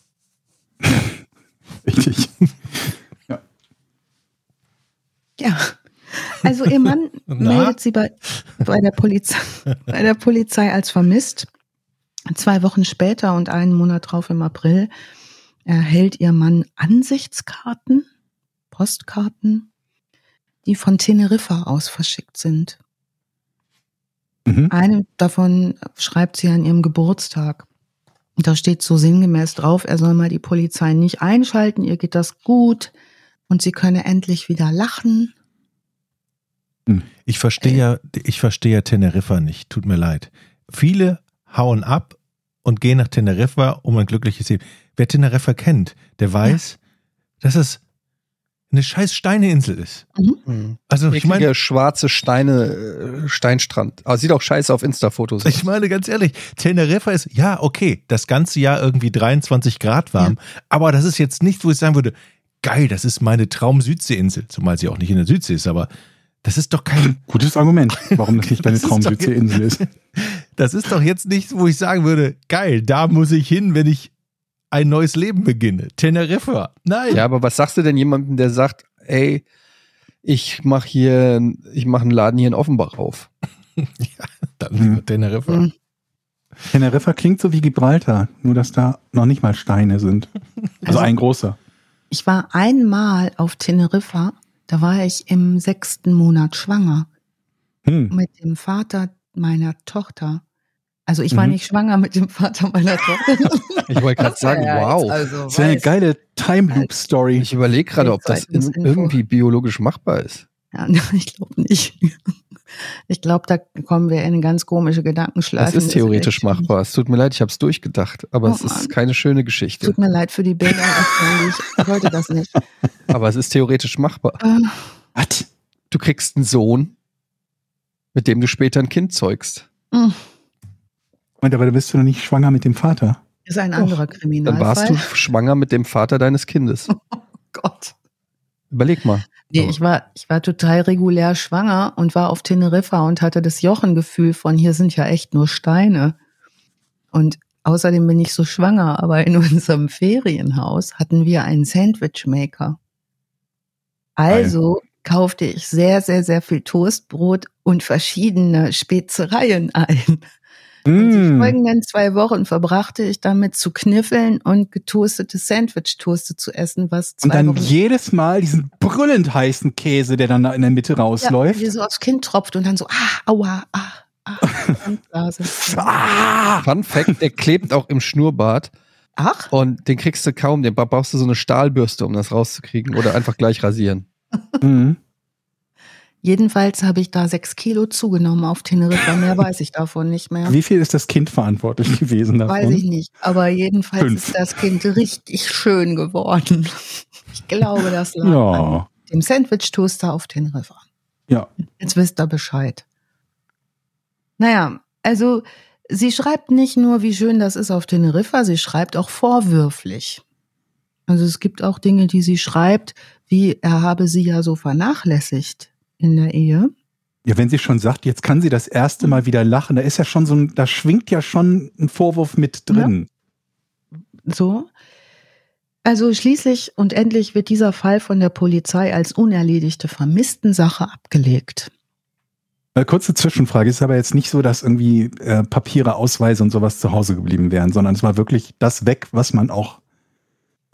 [LAUGHS] Richtig. [LAUGHS] Ja. Also ihr Mann [LAUGHS] Na? meldet sie bei, bei, der Polizei, bei der Polizei als vermisst. Zwei Wochen später und einen Monat drauf im April erhält ihr Mann Ansichtskarten, Postkarten, die von Teneriffa aus verschickt sind. Mhm. Eine davon schreibt sie an ihrem Geburtstag. Da steht so sinngemäß drauf, er soll mal die Polizei nicht einschalten, ihr geht das gut und sie könne endlich wieder lachen. Ich verstehe ja, ich verstehe ja Teneriffa nicht. Tut mir leid. Viele hauen ab und gehen nach Teneriffa um ein glückliches Leben. Wer Teneriffa kennt, der weiß, dass es eine scheiß Steineinsel ist. Mhm. Also ich meine, schwarze Steine, äh, Steinstrand. Aber sieht auch scheiße auf Insta-Fotos. ich meine ganz ehrlich, Teneriffa ist, ja, okay, das ganze Jahr irgendwie 23 Grad warm, aber das ist jetzt nicht, wo ich sagen würde, geil, das ist meine Traum-Südseeinsel, zumal sie auch nicht in der Südsee ist, aber das ist doch kein, Gutes Argument, warum das nicht [LAUGHS] deine doch Traumsüdseeinsel ist. Das ist doch jetzt nicht, wo ich sagen würde, geil, da muss ich hin, wenn ich ein neues Leben beginne. Teneriffa. Nein. Ja, aber was sagst du denn jemandem, der sagt, ey, ich mach hier, ich mache einen Laden hier in Offenbach auf? [LAUGHS] Dann lieber Teneriffa. Mhm. Teneriffa klingt so wie Gibraltar, nur dass da noch nicht mal Steine sind. Also Also- ein großer. Ich war einmal auf Teneriffa, da war ich im sechsten Monat schwanger Hm. mit dem Vater meiner Tochter. Also ich war Mhm. nicht schwanger mit dem Vater meiner Tochter. [LAUGHS] Ich wollte gerade sagen, Ja, wow. Also, Das wäre eine weiß- geile Time Loop Story. Ich überlege gerade, ob das irgendwie biologisch machbar ist. Ja, [LAUGHS] ich glaube nicht. Ich glaube, da kommen wir in eine ganz komische Gedankenschleife. Das ist theoretisch machbar. Es tut mir leid, ich habe es durchgedacht, aber Oh es ist Mann. keine schöne Geschichte. Tut mir leid für die Bilder, ich wollte das nicht. [LAUGHS] Aber es ist theoretisch machbar. Äh, Was? Du kriegst einen Sohn, mit dem du später ein Kind zeugst. mh, Und aber da bist du noch nicht schwanger mit dem Vater. ist ein anderer Dann Kriminalfall. warst du schwanger mit dem Vater deines Kindes. [LAUGHS] Oh Gott. Überleg mal. Nee, ich war, ich war total regulär schwanger und war auf Teneriffa und hatte das Jochengefühl von, hier sind ja echt nur Steine. Und außerdem bin ich so schwanger, aber in [LAUGHS] unserem Ferienhaus hatten wir einen Sandwichmaker. Also kaufte ich sehr, sehr, sehr viel Toastbrot und verschiedene Spezereien ein. Und die Mm. folgenden zwei Wochen verbrachte ich damit zu kniffeln und getoastete Sandwich-Toaste zu essen, was zwei Und dann Wochen jedes Mal diesen brüllend heißen Käse, der dann da in der Mitte ja, rausläuft. dir so aufs Kind tropft und dann so, ah, aua, ah, ah. [LAUGHS] Ah! Fun Fact, der klebt auch im Schnurrbart Ach, und den kriegst du kaum. Den brauchst du so eine Stahlbürste, um das rauszukriegen oder einfach gleich rasieren. Mhm. Jedenfalls habe ich da sechs Kilo zugenommen auf Teneriffa. Mehr [LAUGHS] weiß ich davon nicht mehr. Wie viel ist das Kind verantwortlich [LAUGHS] gewesen davon? Weiß ich nicht. Aber jedenfalls Fünf. ist das Kind richtig schön geworden. [LAUGHS] Ich glaube, das lag an Ja, dem Sandwich-Toaster auf Teneriffa. ja. Jetzt wisst ihr Bescheid. Naja, also sie schreibt nicht nur, wie schön das ist auf Teneriffa, sie schreibt auch vorwürflich. Also es gibt auch Dinge, die sie schreibt, wie er habe sie ja so vernachlässigt in der Ehe. Ja, wenn sie schon sagt, jetzt kann sie das erste Mal wieder lachen, da ist ja schon so ein, da schwingt ja schon ein Vorwurf mit drin. So. Also schließlich und endlich wird dieser Fall von der Polizei als unerledigte Vermisstensache abgelegt. Äh, kurze Zwischenfrage, es ist aber jetzt nicht so, dass irgendwie äh, Papiere, Ausweise und sowas zu Hause geblieben wären, sondern es war wirklich das weg, was man auch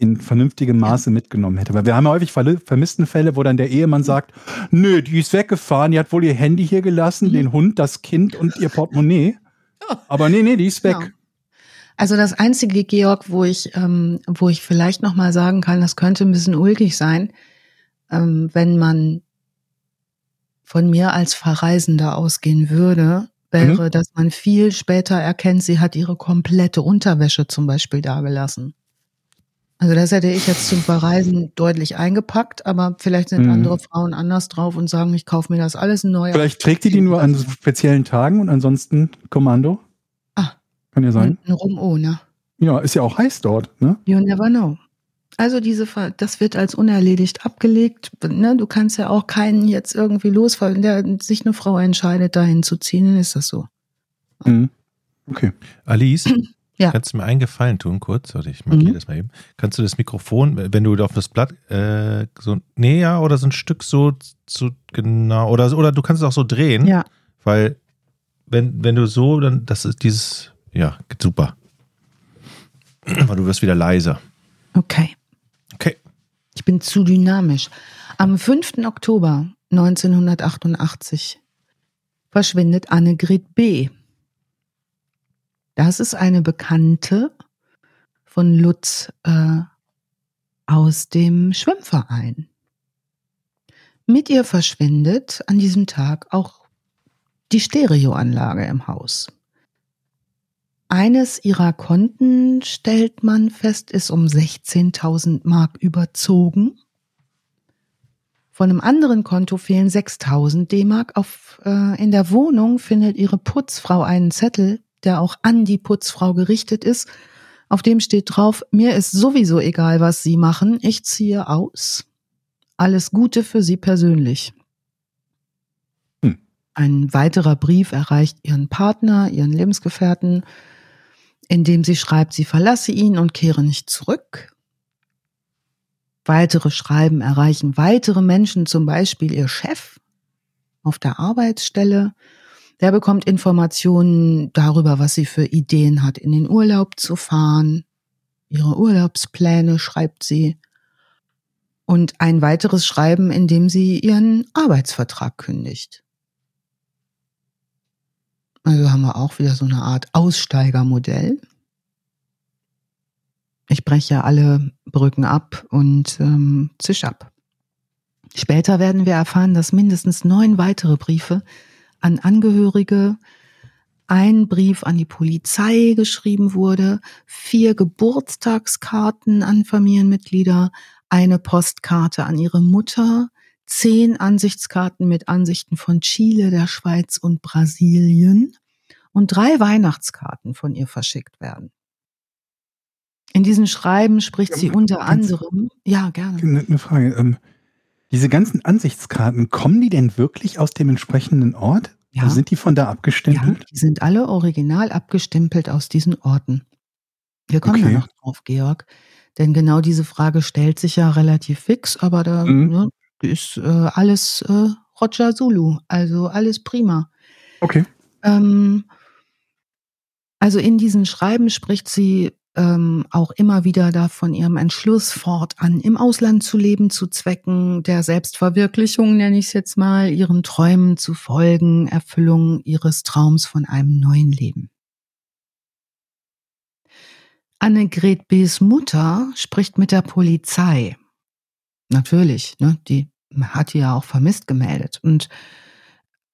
in vernünftigem Maße mitgenommen hätte. Weil wir haben ja häufig vermissten Fälle, wo dann der Ehemann sagt, nö, die ist weggefahren, die hat wohl ihr Handy hier gelassen, Mhm. den Hund, das Kind und ihr Portemonnaie. [LAUGHS] Aber nee, nee, die ist weg. Ja. Also das einzige, Georg, wo ich, ähm, wo ich vielleicht noch mal sagen kann, das könnte ein bisschen ulkig sein, ähm, wenn man von mir als Verreisender ausgehen würde, wäre, dass man viel später erkennt, sie hat ihre komplette Unterwäsche zum Beispiel dagelassen. Also das hätte ich jetzt zum Verreisen deutlich eingepackt, aber vielleicht sind Mhm. andere Frauen anders drauf und sagen, ich kaufe mir das alles neu. Vielleicht trägt die die nur an speziellen Tagen und ansonsten Kommando. Ah. Kann ja sein. Rum ohne. Ja, ist ja auch heiß dort, ne? You never know. Also diese, das wird als unerledigt abgelegt. Ne? Du kannst ja auch keinen jetzt irgendwie losfallen, der sich eine Frau entscheidet, dahin zu ziehen, dann ist das so. Mhm. Okay. Alice, [CLEARS THROAT] Ja. kannst du mir einen Gefallen tun, kurz? Warte, ich markiere Mhm. das mal eben. Kannst du das Mikrofon, wenn du auf das Blatt äh, so näher oder so ein Stück so, so genau, oder, oder du kannst es auch so drehen, Ja. weil wenn, wenn du so, dann, das ist dieses, ja, super. Aber du wirst wieder leiser. Okay. Okay. Ich bin zu dynamisch. Am 5. Oktober 1988 verschwindet Annegret B. Das ist eine Bekannte von Lutz äh, aus dem Schwimmverein. Mit ihr verschwindet an diesem Tag auch die Stereoanlage im Haus. Eines ihrer Konten, stellt man fest, ist um 16.000 Mark überzogen. Von einem anderen Konto fehlen 6.000 D-Mark. Äh, in der Wohnung findet ihre Putzfrau einen Zettel, der auch an die Putzfrau gerichtet ist. Auf dem steht drauf, mir ist sowieso egal, was Sie machen, ich ziehe aus. Alles Gute für Sie persönlich. Hm. Ein weiterer Brief erreicht ihren Partner, ihren Lebensgefährten, in dem sie schreibt, sie verlasse ihn und kehre nicht zurück. Weitere Schreiben erreichen weitere Menschen, zum Beispiel ihr Chef auf der Arbeitsstelle. Der bekommt Informationen darüber, was sie für Ideen hat, in den Urlaub zu fahren. Ihre Urlaubspläne schreibt sie. Und ein weiteres Schreiben, in dem sie ihren Arbeitsvertrag kündigt. Also haben wir auch wieder so eine Art Aussteigermodell. Ich breche alle Brücken ab und ähm, zisch ab. Später werden wir erfahren, dass mindestens neun weitere Briefe an Angehörige, ein Brief an die Polizei geschrieben wurde, vier Geburtstagskarten an Familienmitglieder, eine Postkarte an ihre Mutter, zehn Ansichtskarten mit Ansichten von Chile, der Schweiz und Brasilien und drei Weihnachtskarten von ihr verschickt werden. In diesen Schreiben spricht sie unter anderem, ja, gerne. Eine Frage. Ähm, diese ganzen Ansichtskarten, kommen die denn wirklich aus dem entsprechenden Ort? Ja. Sind die von da abgestempelt? Ja, die sind alle original abgestempelt aus diesen Orten. Wir kommen okay. ja noch drauf, Georg. Denn genau diese Frage stellt sich ja relativ fix, aber da mhm. ne, ist äh, alles äh, Roger Zulu, also alles prima. Okay. Ähm, also in diesen Schreiben spricht sie ähm, auch immer wieder da von ihrem Entschluss fortan im Ausland zu leben, zu Zwecken der Selbstverwirklichung, nenne ich es jetzt mal, ihren Träumen zu folgen, Erfüllung ihres Traums von einem neuen Leben. Annegret B.s Mutter spricht mit der Polizei. Natürlich, ne, die hat die ja auch vermisst gemeldet und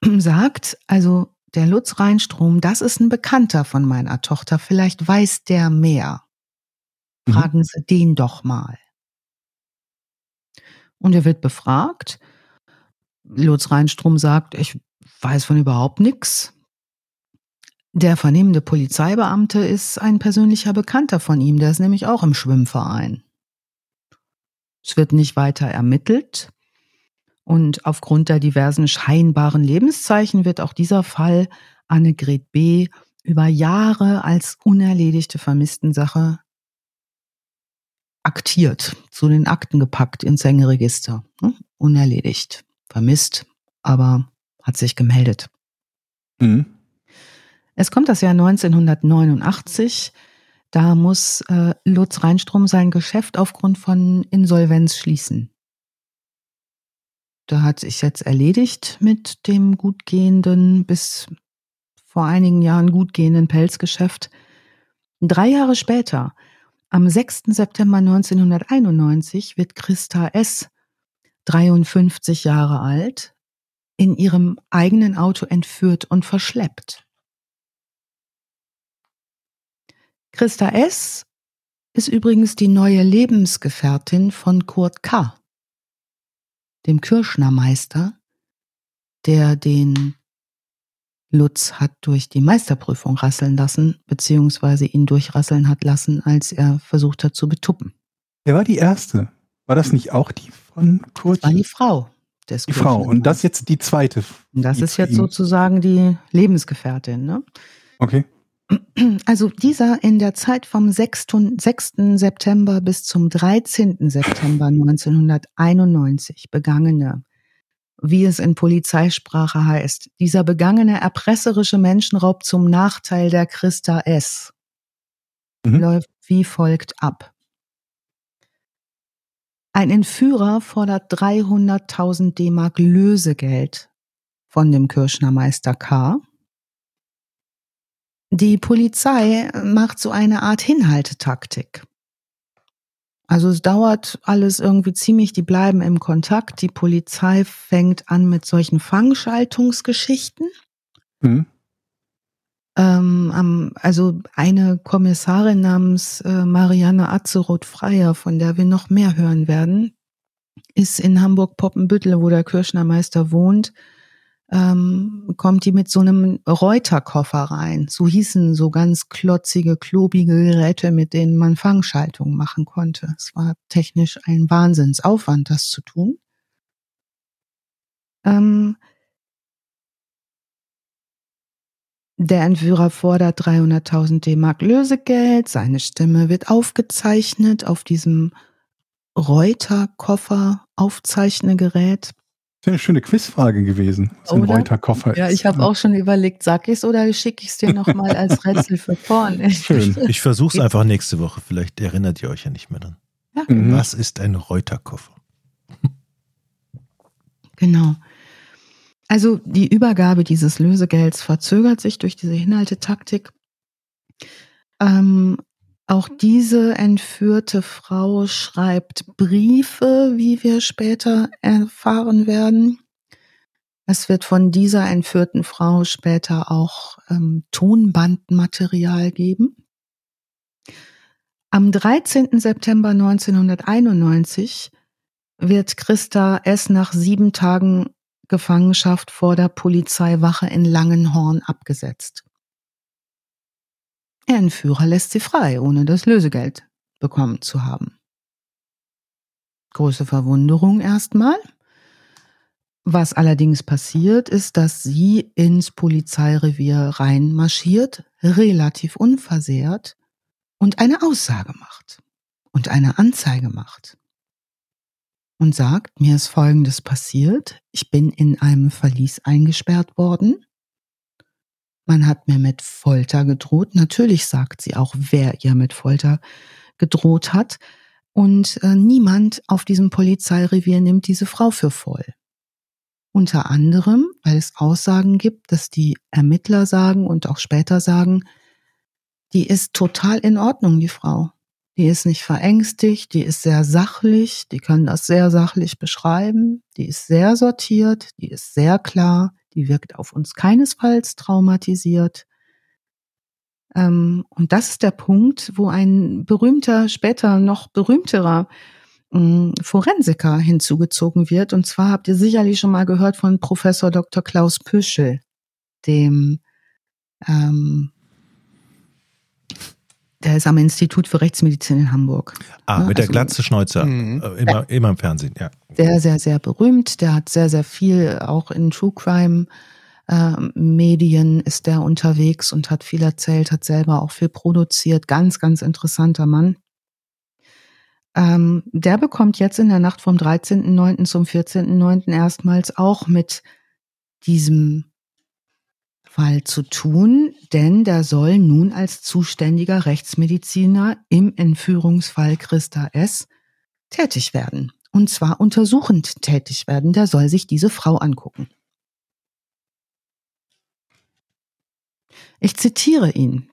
[CLEARS THROAT] sagt, also der Lutz Reinstrom, das ist ein Bekannter von meiner Tochter, vielleicht weiß der mehr. Fragen mhm. Sie den doch mal. Und er wird befragt. Lutz Reinstrom sagt, ich weiß von überhaupt nichts. Der vernehmende Polizeibeamte ist ein persönlicher Bekannter von ihm, der ist nämlich auch im Schwimmverein. Es wird nicht weiter ermittelt. Und aufgrund der diversen scheinbaren Lebenszeichen wird auch dieser Fall Annegret B. über Jahre als unerledigte Vermisstensache aktiert, zu den Akten gepackt ins Sängeregister. Hm? Unerledigt, vermisst, aber hat sich gemeldet. Mhm. Es kommt das Jahr 1989. Da muss äh, Lutz Reinstrom sein Geschäft aufgrund von Insolvenz schließen da hat sich jetzt erledigt mit dem gut gehenden, bis vor einigen Jahren gut gehenden Pelzgeschäft. Drei Jahre später, am 6. September 1991, wird Christa S., 53 Jahre alt, in ihrem eigenen Auto entführt und verschleppt. Christa S. ist übrigens die neue Lebensgefährtin von Kurt K dem Kirschnermeister, der den Lutz hat durch die Meisterprüfung rasseln lassen, beziehungsweise ihn durchrasseln hat lassen, als er versucht hat zu betuppen. Wer war die erste? War das nicht auch die von Kurt? Das war die Frau des Die Frau. Und das jetzt die zweite. Und das ist jetzt sozusagen die Lebensgefährtin, ne? Okay. Also dieser in der Zeit vom 6. 6. September bis zum 13. September 1991 begangene, wie es in Polizeisprache heißt, dieser begangene erpresserische Menschenraub zum Nachteil der Christa S. Mhm. läuft wie folgt ab. Ein Entführer fordert 300.000 D-Mark Lösegeld von dem Kirschnermeister K die Polizei macht so eine Art Hinhaltetaktik. Also es dauert alles irgendwie ziemlich, die bleiben im Kontakt. Die Polizei fängt an mit solchen Fangschaltungsgeschichten. Mhm. Ähm, also eine Kommissarin namens äh, Marianne Atzeroth-Freier, von der wir noch mehr hören werden, ist in Hamburg-Poppenbüttel, wo der Kirschnermeister wohnt, ähm, kommt die mit so einem Reuterkoffer rein. So hießen so ganz klotzige, klobige Geräte, mit denen man Fangschaltungen machen konnte. Es war technisch ein Wahnsinnsaufwand, das zu tun. Ähm, der Entführer fordert 300.000 D-Mark Lösegeld. Seine Stimme wird aufgezeichnet auf diesem Reuterkoffer Aufzeichnegerät. Das wäre eine schöne Quizfrage gewesen, was ein Reuterkoffer ist. Ja, ich habe auch schon überlegt, sag ich es oder schicke ich es dir nochmal als Rätsel für vorne? [LAUGHS] Schön. Ich versuche es einfach nächste Woche. Vielleicht erinnert ihr euch ja nicht mehr dran. Ja. Mhm. Was ist ein Reuterkoffer? Genau. Also die Übergabe dieses Lösegelds verzögert sich durch diese Inhaltetaktik. Ähm, Auch diese entführte Frau schreibt Briefe, wie wir später erfahren werden. Es wird von dieser entführten Frau später auch ähm, Tonbandmaterial geben. Am 13. September 1991 wird Christa S. nach sieben Tagen Gefangenschaft vor der Polizeiwache in Langenhorn abgesetzt. Der Entführer lässt sie frei, ohne das Lösegeld bekommen zu haben. Große Verwunderung erstmal. Was allerdings passiert, ist, dass sie ins Polizeirevier reinmarschiert, relativ unversehrt, und eine Aussage macht und eine Anzeige macht. Und sagt, mir ist Folgendes passiert. Ich bin in einem Verlies eingesperrt worden. Man hat mir mit Folter gedroht. Natürlich sagt sie auch, wer ihr mit Folter gedroht hat. Und äh, niemand auf diesem Polizeirevier nimmt diese Frau für voll. Unter anderem, weil es Aussagen gibt, dass die Ermittler sagen und auch später sagen, die ist total in Ordnung, die Frau. Die ist nicht verängstigt, die ist sehr sachlich, die kann das sehr sachlich beschreiben, die ist sehr sortiert, die ist sehr klar, die wirkt auf uns keinesfalls traumatisiert. Ähm, und das ist der Punkt, wo ein berühmter, später noch berühmterer ähm, Forensiker hinzugezogen wird. Und zwar habt ihr sicherlich schon mal gehört von Professor Dr. Klaus Püschel, dem ähm, der ist am Institut für Rechtsmedizin in Hamburg. Ah, mit also, der Glatze Schnäuzer. Mhm. Äh, immer, immer im Fernsehen, ja. Sehr, sehr, sehr berühmt. Der hat sehr, sehr viel auch in True Crime äh, Medien ist der unterwegs und hat viel erzählt, hat selber auch viel produziert. Ganz, ganz interessanter Mann. Ähm, der bekommt jetzt in der Nacht vom 13.09. zum 14.09. erstmals auch mit diesem Fall zu tun, denn der soll nun als zuständiger Rechtsmediziner im Entführungsfall Christa S. tätig werden. Und zwar untersuchend tätig werden. Der soll sich diese Frau angucken. Ich zitiere ihn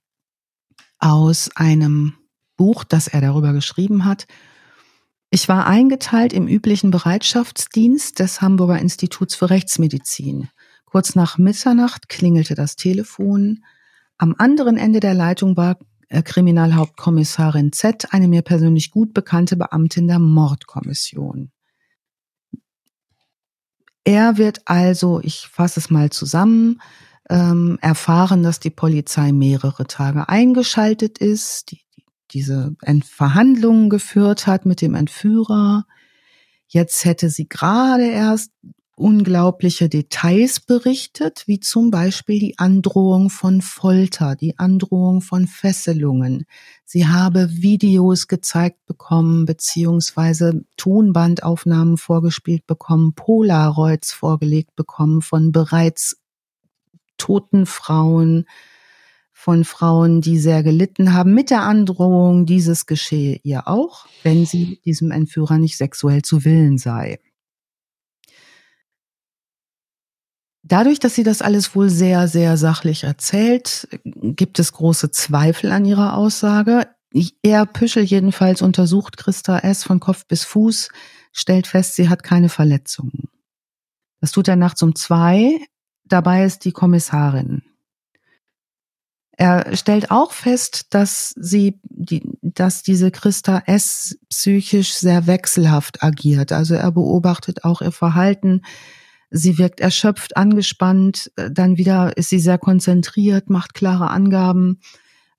aus einem Buch, das er darüber geschrieben hat. Ich war eingeteilt im üblichen Bereitschaftsdienst des Hamburger Instituts für Rechtsmedizin. Kurz nach Mitternacht klingelte das Telefon. Am anderen Ende der Leitung war äh, Kriminalhauptkommissarin Z, eine mir persönlich gut bekannte Beamtin der Mordkommission. Er wird also, ich fasse es mal zusammen, ähm, erfahren, dass die Polizei mehrere Tage eingeschaltet ist, die, die diese Verhandlungen geführt hat mit dem Entführer. Jetzt hätte sie gerade erst unglaubliche Details berichtet, wie zum Beispiel die Androhung von Folter, die Androhung von Fesselungen. Sie habe Videos gezeigt bekommen, beziehungsweise Tonbandaufnahmen vorgespielt bekommen, Polaroids vorgelegt bekommen von bereits toten Frauen, von Frauen, die sehr gelitten haben, mit der Androhung, dieses geschehe ihr auch, wenn sie diesem Entführer nicht sexuell zu Willen sei. Dadurch, dass sie das alles wohl sehr, sehr sachlich erzählt, gibt es große Zweifel an ihrer Aussage. Er Püschel jedenfalls untersucht Christa S. von Kopf bis Fuß, stellt fest, sie hat keine Verletzungen. Das tut er nachts um zwei. Dabei ist die Kommissarin. Er stellt auch fest, dass sie, die, dass diese Christa S. psychisch sehr wechselhaft agiert. Also er beobachtet auch ihr Verhalten Sie wirkt erschöpft, angespannt, äh, dann wieder ist sie sehr konzentriert, macht klare Angaben.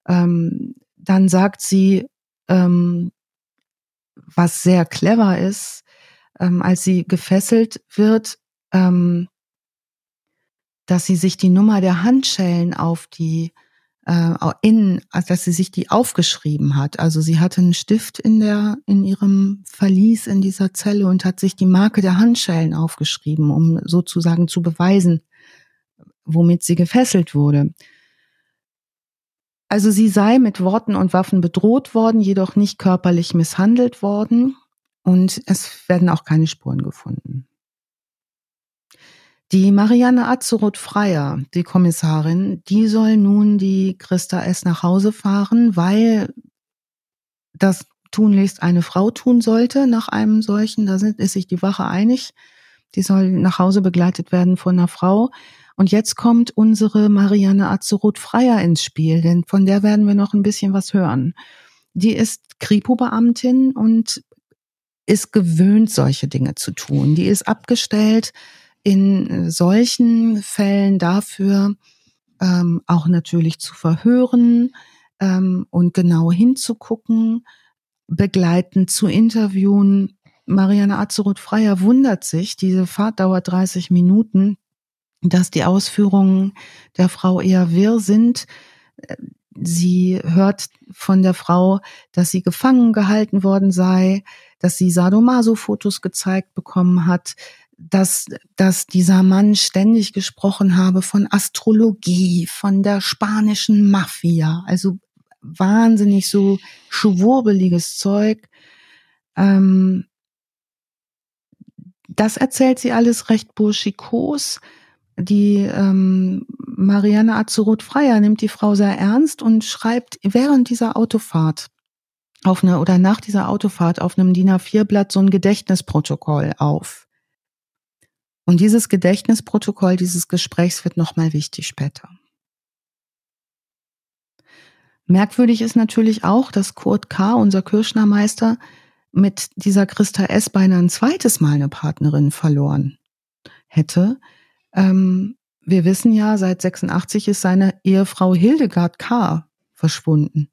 Ähm, dann sagt sie, ähm, was sehr clever ist, ähm, als sie gefesselt wird, ähm, dass sie sich die Nummer der Handschellen auf die äh, in, dass sie sich die aufgeschrieben hat. Also sie hatte einen Stift in der, in ihrem Verlies in dieser Zelle und hat sich die Marke der Handschellen aufgeschrieben, um sozusagen zu beweisen, womit sie gefesselt wurde. Also sie sei mit Worten und Waffen bedroht worden, jedoch nicht körperlich misshandelt worden und es werden auch keine Spuren gefunden. Die Marianne Azeroth-Freier, die Kommissarin, die soll nun die Christa S. nach Hause fahren, weil das tunlichst eine Frau tun sollte nach einem solchen. Da sind, ist sich die Wache einig. Die soll nach Hause begleitet werden von einer Frau. Und jetzt kommt unsere Marianne Azeroth-Freier ins Spiel, denn von der werden wir noch ein bisschen was hören. Die ist Kripo-Beamtin und ist gewöhnt, solche Dinge zu tun. Die ist abgestellt in solchen Fällen dafür, ähm, auch natürlich zu verhören ähm, und genau hinzugucken, begleitend zu interviewen. Marianne Azeroth-Freier wundert sich, diese Fahrt dauert 30 Minuten, dass die Ausführungen der Frau eher wirr sind. Sie hört von der Frau, dass sie gefangen gehalten worden sei, dass sie Sadomaso-Fotos gezeigt bekommen hat, dass, dass dieser Mann ständig gesprochen habe von Astrologie, von der spanischen Mafia, also wahnsinnig so schwurbeliges Zeug. Ähm, das erzählt sie alles recht burschikos. Die ähm, Marianne Azeroth-Freier nimmt die Frau sehr ernst und schreibt während dieser Autofahrt auf eine oder nach dieser Autofahrt auf einem DIN A4-Blatt so ein Gedächtnisprotokoll auf. Und dieses Gedächtnisprotokoll dieses Gesprächs wird nochmal wichtig später. Merkwürdig ist natürlich auch, dass Kurt K., unser Kirschnermeister, mit dieser Christa S. beinahe ein zweites Mal eine Partnerin verloren hätte. Ähm, wir wissen ja, seit 86 ist seine Ehefrau Hildegard K. verschwunden.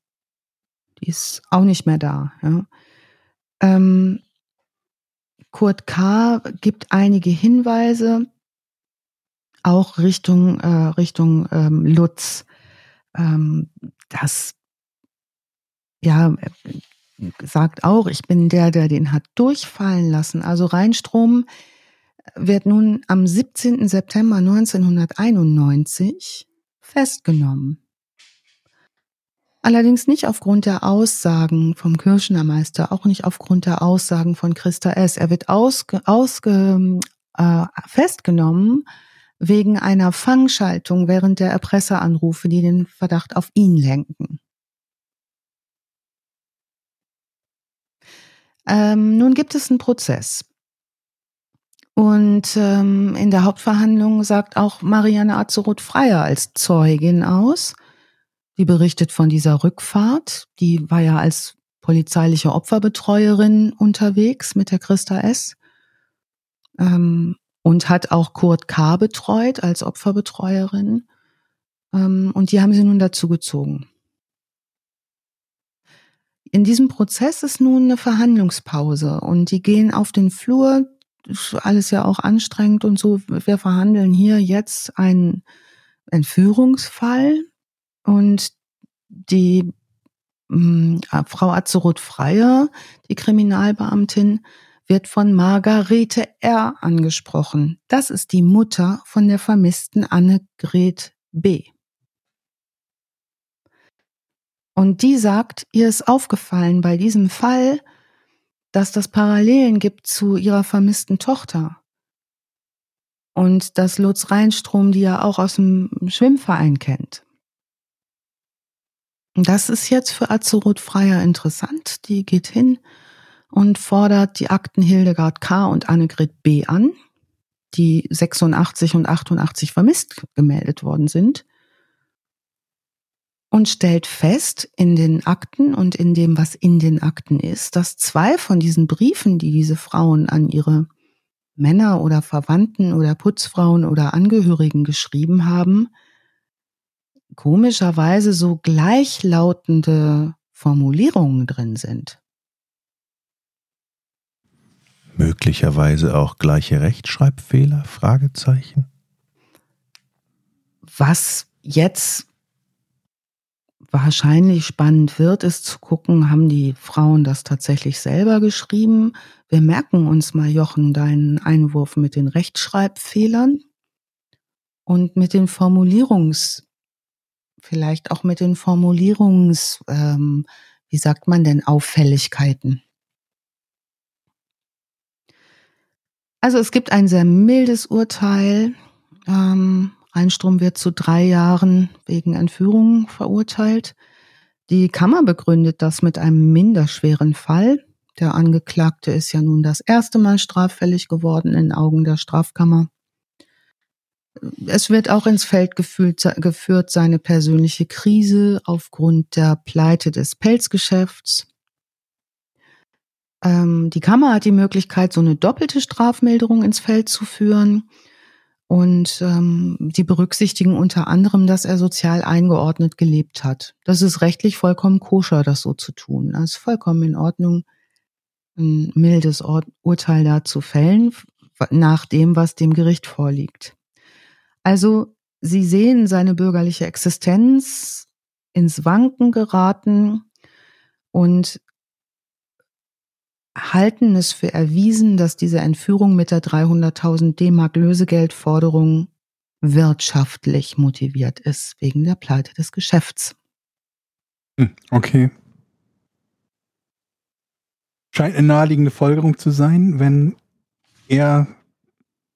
Die ist auch nicht mehr da. Ja. Ähm, Kurt K. gibt einige Hinweise, auch Richtung, äh, Richtung ähm, Lutz. Ähm, das ja sagt auch, ich bin der, der den hat durchfallen lassen. Also Rheinstrom wird nun am 17. September 1991 festgenommen. Allerdings nicht aufgrund der Aussagen vom Kirschnermeister, auch nicht aufgrund der Aussagen von Christa S. Er wird ausge, ausge, äh, festgenommen wegen einer Fangschaltung während der Erpresseranrufe, die den Verdacht auf ihn lenken. Ähm, nun gibt es einen Prozess. Und ähm, in der Hauptverhandlung sagt auch Marianne Azeroth-Freier als Zeugin aus. Die berichtet von dieser Rückfahrt. Die war ja als polizeiliche Opferbetreuerin unterwegs mit der Christa S. Ähm, und hat auch Kurt K. betreut als Opferbetreuerin. Ähm, und die haben sie nun dazu gezogen. In diesem Prozess ist nun eine Verhandlungspause und die gehen auf den Flur. alles ja auch anstrengend und so. Wir verhandeln hier jetzt einen Entführungsfall und die mh, hm, Frau Azeroth-Freier, die Kriminalbeamtin, wird von Margarete R. angesprochen. Das ist die Mutter von der vermissten Annegret B. Und die sagt, ihr ist aufgefallen bei diesem Fall, dass das Parallelen gibt zu ihrer vermissten Tochter. Und dass Lutz Reinstrom die ja auch aus dem Schwimmverein kennt. Das ist jetzt für Azeroth Freier interessant. Die geht hin und fordert die Akten Hildegard K. und Annegret B. an, die 86 und 88 vermisst gemeldet worden sind und stellt fest in den Akten und in dem, was in den Akten ist, dass zwei von diesen Briefen, die diese Frauen an ihre Männer oder Verwandten oder Putzfrauen oder Angehörigen geschrieben haben, komischerweise so gleichlautende Formulierungen drin sind. Möglicherweise auch gleiche Rechtschreibfehler? Fragezeichen. Was jetzt wahrscheinlich spannend wird, ist zu gucken, haben die Frauen das tatsächlich selber geschrieben? Wir merken uns mal, Jochen, deinen Einwurf mit den Rechtschreibfehlern und mit den Formulierungs, vielleicht auch mit den Formulierungs, ähm, wie sagt man denn, Auffälligkeiten. Also es gibt ein sehr mildes Urteil. Ähm, Reinstrom wird zu drei Jahren wegen Entführung verurteilt. Die Kammer begründet das mit einem minderschweren Fall. Der Angeklagte ist ja nun das erste Mal straffällig geworden in Augen der Strafkammer. Es wird auch ins Feld gefühlt, geführt seine persönliche Krise aufgrund der Pleite des Pelzgeschäfts. Ähm, die Kammer hat die Möglichkeit, so eine doppelte Strafmilderung ins Feld zu führen. Und ähm, die berücksichtigen unter anderem, dass er sozial eingeordnet gelebt hat. Das ist rechtlich vollkommen koscher, das so zu tun. Das ist vollkommen in Ordnung, ein mildes Ur Urteil da zu fällen, nach dem, was dem Gericht vorliegt. Also sie sehen seine bürgerliche Existenz ins Wanken geraten und halten es für erwiesen, dass diese Entführung mit der 300.000 D-Mark Lösegeldforderung wirtschaftlich motiviert ist, wegen der Pleite des Geschäfts. Hm, okay. Scheint eine naheliegende Folgerung zu sein, wenn er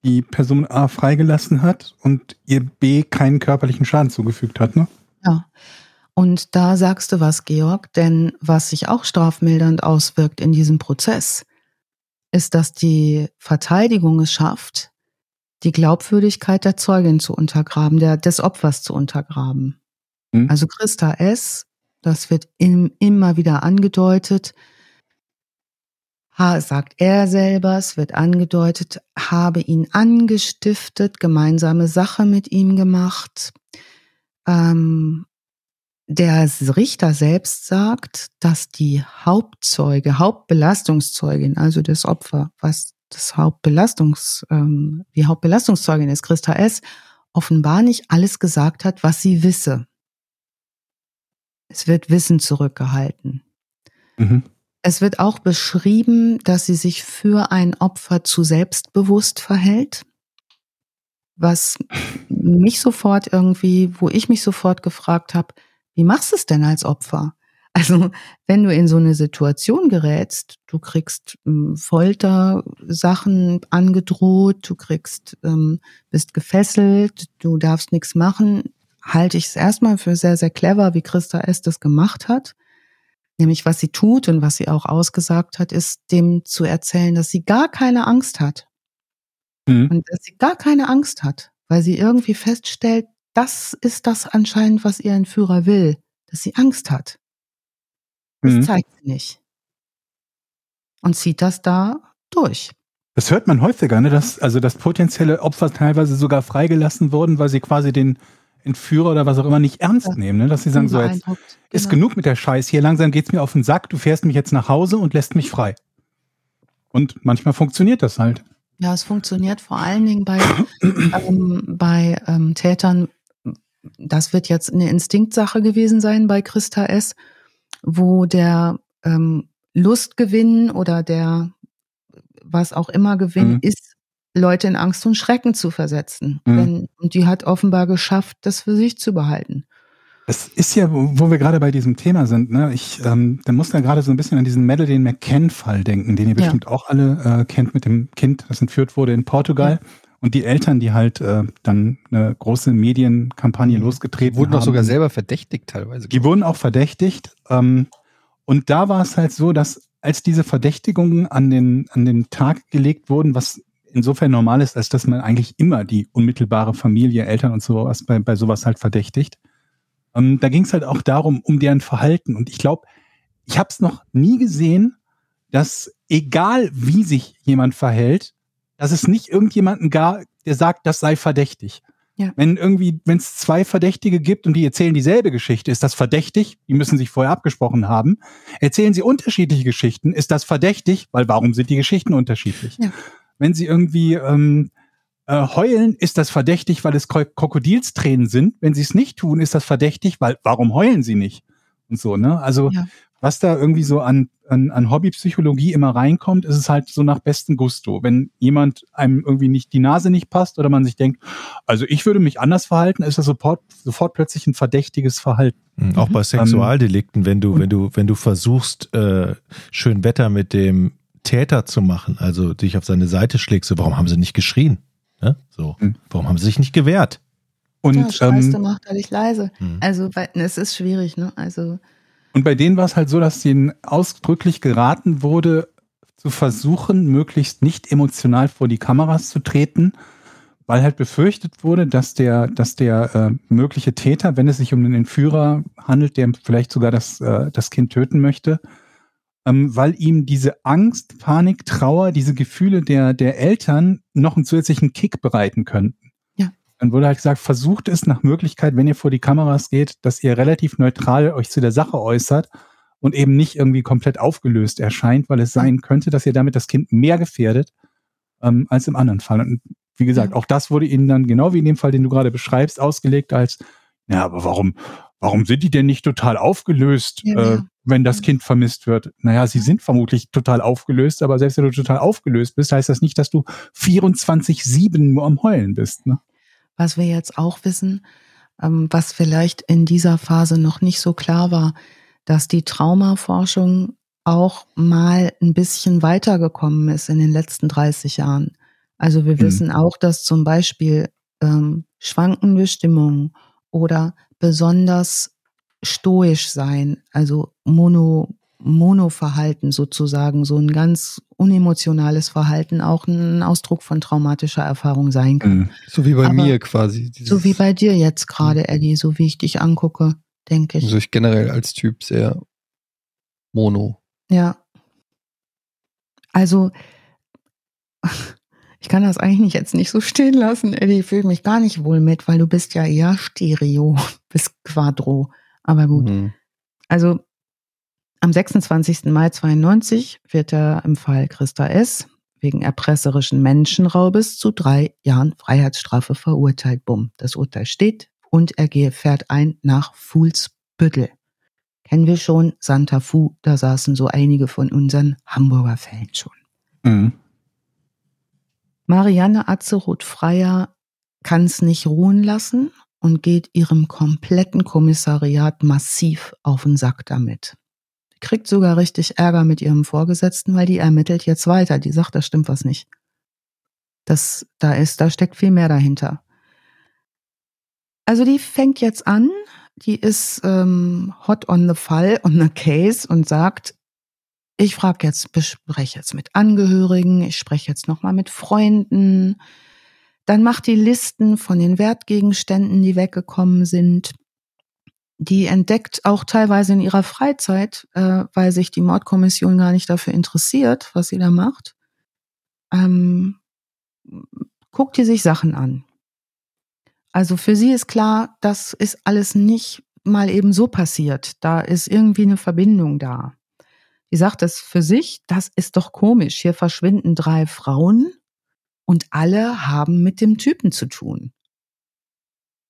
die Person A freigelassen hat und ihr B keinen körperlichen Schaden zugefügt hat, ne? Ja. Und da sagst du was, Georg, denn was sich auch strafmildernd auswirkt in diesem Prozess, ist, dass die Verteidigung es schafft, die Glaubwürdigkeit der Zeugin zu untergraben, der, des Opfers zu untergraben. Hm. Also Christa S., das wird im, immer wieder angedeutet, ha, sagt er selber, es wird angedeutet, habe ihn angestiftet, gemeinsame Sache mit ihm gemacht, ähm, der Richter selbst sagt, dass die Hauptzeuge, Hauptbelastungszeugin, also das Opfer, was das Hauptbelastungs, ähm, die Hauptbelastungszeugin ist, Christa S., offenbar nicht alles gesagt hat, was sie wisse. Es wird Wissen zurückgehalten. Mhm. Es wird auch beschrieben, dass sie sich für ein Opfer zu selbstbewusst verhält, was mich sofort irgendwie, wo ich mich sofort gefragt habe, wie machst du es denn als Opfer? Also, wenn du in so eine Situation gerätst, du kriegst ähm, Foltersachen angedroht, du kriegst, ähm, bist gefesselt, du darfst nichts machen, halte ich es erstmal für sehr, sehr clever, wie Christa S. das gemacht hat. Nämlich, was sie tut und was sie auch ausgesagt hat, ist dem zu erzählen, dass sie gar keine Angst hat. Mhm. Und dass sie gar keine Angst hat, weil sie irgendwie feststellt, das ist das anscheinend, was ihr Entführer will, dass sie Angst hat. Das mhm. zeigt sie nicht. Und zieht das da durch. Das hört man häufiger, ne? dass, also dass potenzielle Opfer teilweise sogar freigelassen wurden, weil sie quasi den Entführer oder was auch immer nicht ernst nehmen. Ne? Dass sie sagen, so jetzt genau. ist genug mit der Scheiß hier, langsam geht's mir auf den Sack, du fährst mich jetzt nach Hause und lässt mich frei. Und manchmal funktioniert das halt. Ja, es funktioniert vor allen Dingen bei, [COUGHS] ähm, bei ähm, Tätern, das wird jetzt eine Instinktsache gewesen sein bei Christa S., wo der ähm, Lustgewinn oder der was auch immer Gewinn mhm. ist, Leute in Angst und Schrecken zu versetzen. Mhm. Denn, und die hat offenbar geschafft, das für sich zu behalten. Es ist ja, wo wir gerade bei diesem Thema sind, ne? Ich ähm, da muss da gerade so ein bisschen an diesen Madeleine McCann-Fall denken, den ihr bestimmt ja. auch alle äh, kennt mit dem Kind, das entführt wurde in Portugal. Ja. Und die Eltern, die halt äh, dann eine große Medienkampagne mhm. losgetreten haben. Die wurden doch sogar selber verdächtigt teilweise. Die wurden auch verdächtigt. Ähm, und da war es halt so, dass als diese Verdächtigungen an den, an den Tag gelegt wurden, was insofern normal ist, als dass man eigentlich immer die unmittelbare Familie, Eltern und sowas bei, bei sowas halt verdächtigt. Ähm, da ging es halt auch darum, um deren Verhalten. Und ich glaube, ich habe es noch nie gesehen, dass egal wie sich jemand verhält, dass es nicht irgendjemanden gab, der sagt, das sei verdächtig. Ja. Wenn irgendwie, wenn es zwei Verdächtige gibt und die erzählen dieselbe Geschichte, ist das verdächtig? Die müssen sich vorher abgesprochen haben. Erzählen sie unterschiedliche Geschichten, ist das verdächtig? Weil warum sind die Geschichten unterschiedlich? Ja. Wenn sie irgendwie ähm, äh, heulen, ist das verdächtig, weil es Krokodilstränen sind. Wenn sie es nicht tun, ist das verdächtig, weil warum heulen sie nicht? Und so, ne? Also ja was da irgendwie so an, an, an Hobbypsychologie immer reinkommt, ist es halt so nach bestem Gusto. Wenn jemand einem irgendwie nicht die Nase nicht passt oder man sich denkt, also ich würde mich anders verhalten, ist das sofort, sofort plötzlich ein verdächtiges Verhalten. Mhm. Auch bei ähm, Sexualdelikten, wenn du, wenn du, wenn du versuchst, äh, schön Wetter mit dem Täter zu machen, also dich auf seine Seite schlägst, so, warum haben sie nicht geschrien? Ne? So, mhm. warum haben sie sich nicht gewehrt? Und ja, Scheiße, ähm, macht dich leise. Mhm. Also, weil, es ist schwierig, ne? Also Und bei denen war es halt so, dass denen ausdrücklich geraten wurde, zu versuchen, möglichst nicht emotional vor die Kameras zu treten, weil halt befürchtet wurde, dass der, dass der äh, mögliche Täter, wenn es sich um einen Entführer handelt, der vielleicht sogar das, äh, das Kind töten möchte, ähm, weil ihm diese Angst, Panik, Trauer, diese Gefühle der, der Eltern noch einen zusätzlichen Kick bereiten könnten. Ja. Dann wurde halt gesagt, versucht es nach Möglichkeit, wenn ihr vor die Kameras geht, dass ihr relativ neutral euch zu der Sache äußert und eben nicht irgendwie komplett aufgelöst erscheint, weil es sein könnte, dass ihr damit das Kind mehr gefährdet ähm, als im anderen Fall. Und wie gesagt, Ja. auch das wurde ihnen dann genau wie in dem Fall, den du gerade beschreibst, ausgelegt als, ja, aber warum, warum sind die denn nicht total aufgelöst, Ja, äh, wenn das Kind vermisst wird? Naja, sie sind vermutlich total aufgelöst, aber selbst wenn du total aufgelöst bist, heißt das nicht, dass du 24-7 nur am Heulen bist. Ne? Was wir jetzt auch wissen, ähm, was vielleicht in dieser Phase noch nicht so klar war, dass die Traumaforschung auch mal ein bisschen weitergekommen ist in den letzten 30 Jahren. Also wir Mhm. wissen auch, dass zum Beispiel ähm, schwankende Stimmung oder besonders stoisch sein, also Mono, Monoverhalten sozusagen, so ein ganz unemotionales Verhalten auch ein Ausdruck von traumatischer Erfahrung sein kann. So wie bei Aber- mir quasi. So wie bei dir jetzt gerade, Eddie, so wie ich dich angucke, denke ich. Also ich generell als Typ sehr mono. Ja. Also, ich kann das eigentlich jetzt nicht so stehen lassen, Eddie. Ich fühle mich gar nicht wohl mit, weil du bist ja eher Stereo [LAUGHS] bis Quadro. Aber gut. Mhm. Also, am 26. Mai 92 wird er im Fall Christa S. wegen erpresserischen Menschenraubes zu drei Jahren Freiheitsstrafe verurteilt. Bumm. Das Urteil steht und er gehe- fährt ein nach Fuhlsbüttel. Kennen wir schon, Santa Fu, da saßen so einige von unseren Hamburger Fällen schon. Mhm. Marianne Atzeroth-Freier kann es nicht ruhen lassen und geht ihrem kompletten Kommissariat massiv auf den Sack damit. Die kriegt sogar richtig Ärger mit ihrem Vorgesetzten, weil die ermittelt jetzt weiter. Die sagt, da stimmt was nicht. Das, da ist, da steckt viel mehr dahinter. Also die fängt jetzt an, die ist ähm, hot on the fall, on the case und sagt, ich frage jetzt, bespreche jetzt mit Angehörigen, ich spreche jetzt nochmal mit Freunden. Dann macht die Listen von den Wertgegenständen, die weggekommen sind. Die entdeckt auch teilweise in ihrer Freizeit, äh, weil sich die Mordkommission gar nicht dafür interessiert, was sie da macht. Ähm, guckt die sich Sachen an. Also für sie ist klar, das ist alles nicht mal eben so passiert. Da ist irgendwie eine Verbindung da. Die sagt das für sich, das ist doch komisch. Hier verschwinden drei Frauen und alle haben mit dem Typen zu tun.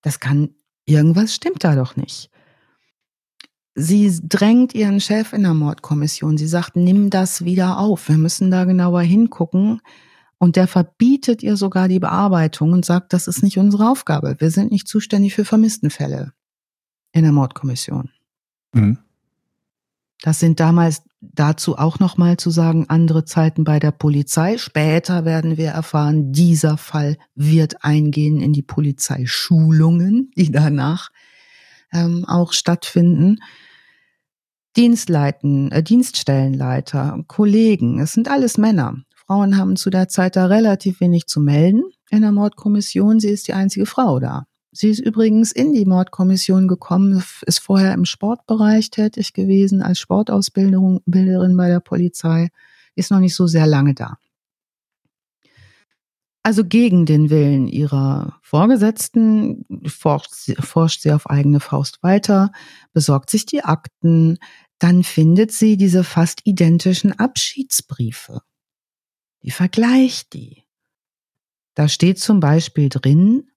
Das kann, irgendwas stimmt da doch nicht. Sie drängt ihren Chef in der Mordkommission. Sie sagt, nimm das wieder auf. Wir müssen da genauer hingucken. Und der verbietet ihr sogar die Bearbeitung und sagt, das ist nicht unsere Aufgabe. Wir sind nicht zuständig für Vermisstenfälle in der Mordkommission. Mhm. Das sind damals dazu auch nochmal zu sagen, andere Zeiten bei der Polizei. Später werden wir erfahren, dieser Fall wird eingehen in die Polizeischulungen, die danach ähm, auch stattfinden. Dienstleiten, äh, Dienststellenleiter, Kollegen, es sind alles Männer. Frauen haben zu der Zeit da relativ wenig zu melden in der Mordkommission. Sie ist die einzige Frau da. Sie ist übrigens in die Mordkommission gekommen, ist vorher im Sportbereich tätig gewesen, als Sportausbilderin Bilderin bei der Polizei, ist noch nicht so sehr lange da. Also gegen den Willen ihrer Vorgesetzten forscht sie, forscht sie auf eigene Faust weiter, besorgt sich die Akten, dann findet sie diese fast identischen Abschiedsbriefe. Die vergleicht die. Da steht zum Beispiel drin,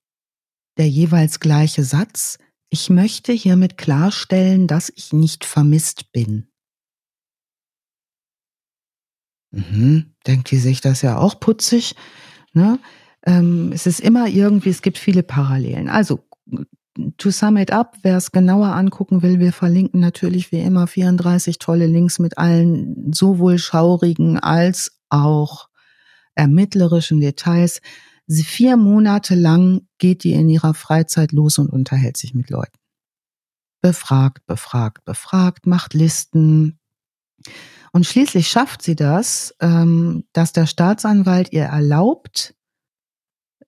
der jeweils gleiche Satz, ich möchte hiermit klarstellen, dass ich nicht vermisst bin. Mhm, denkt die sich das ja auch putzig. Ne? Ähm, es ist immer irgendwie, es gibt viele Parallelen. Also, to sum it up, wer es genauer angucken will, wir verlinken natürlich wie immer 34 tolle Links mit allen sowohl schaurigen als auch ermittlerischen Details. Sie vier Monate lang geht die in ihrer Freizeit los und unterhält sich mit Leuten. befragt, befragt, befragt, macht Listen. Und schließlich schafft sie das, ähm, dass der Staatsanwalt ihr erlaubt,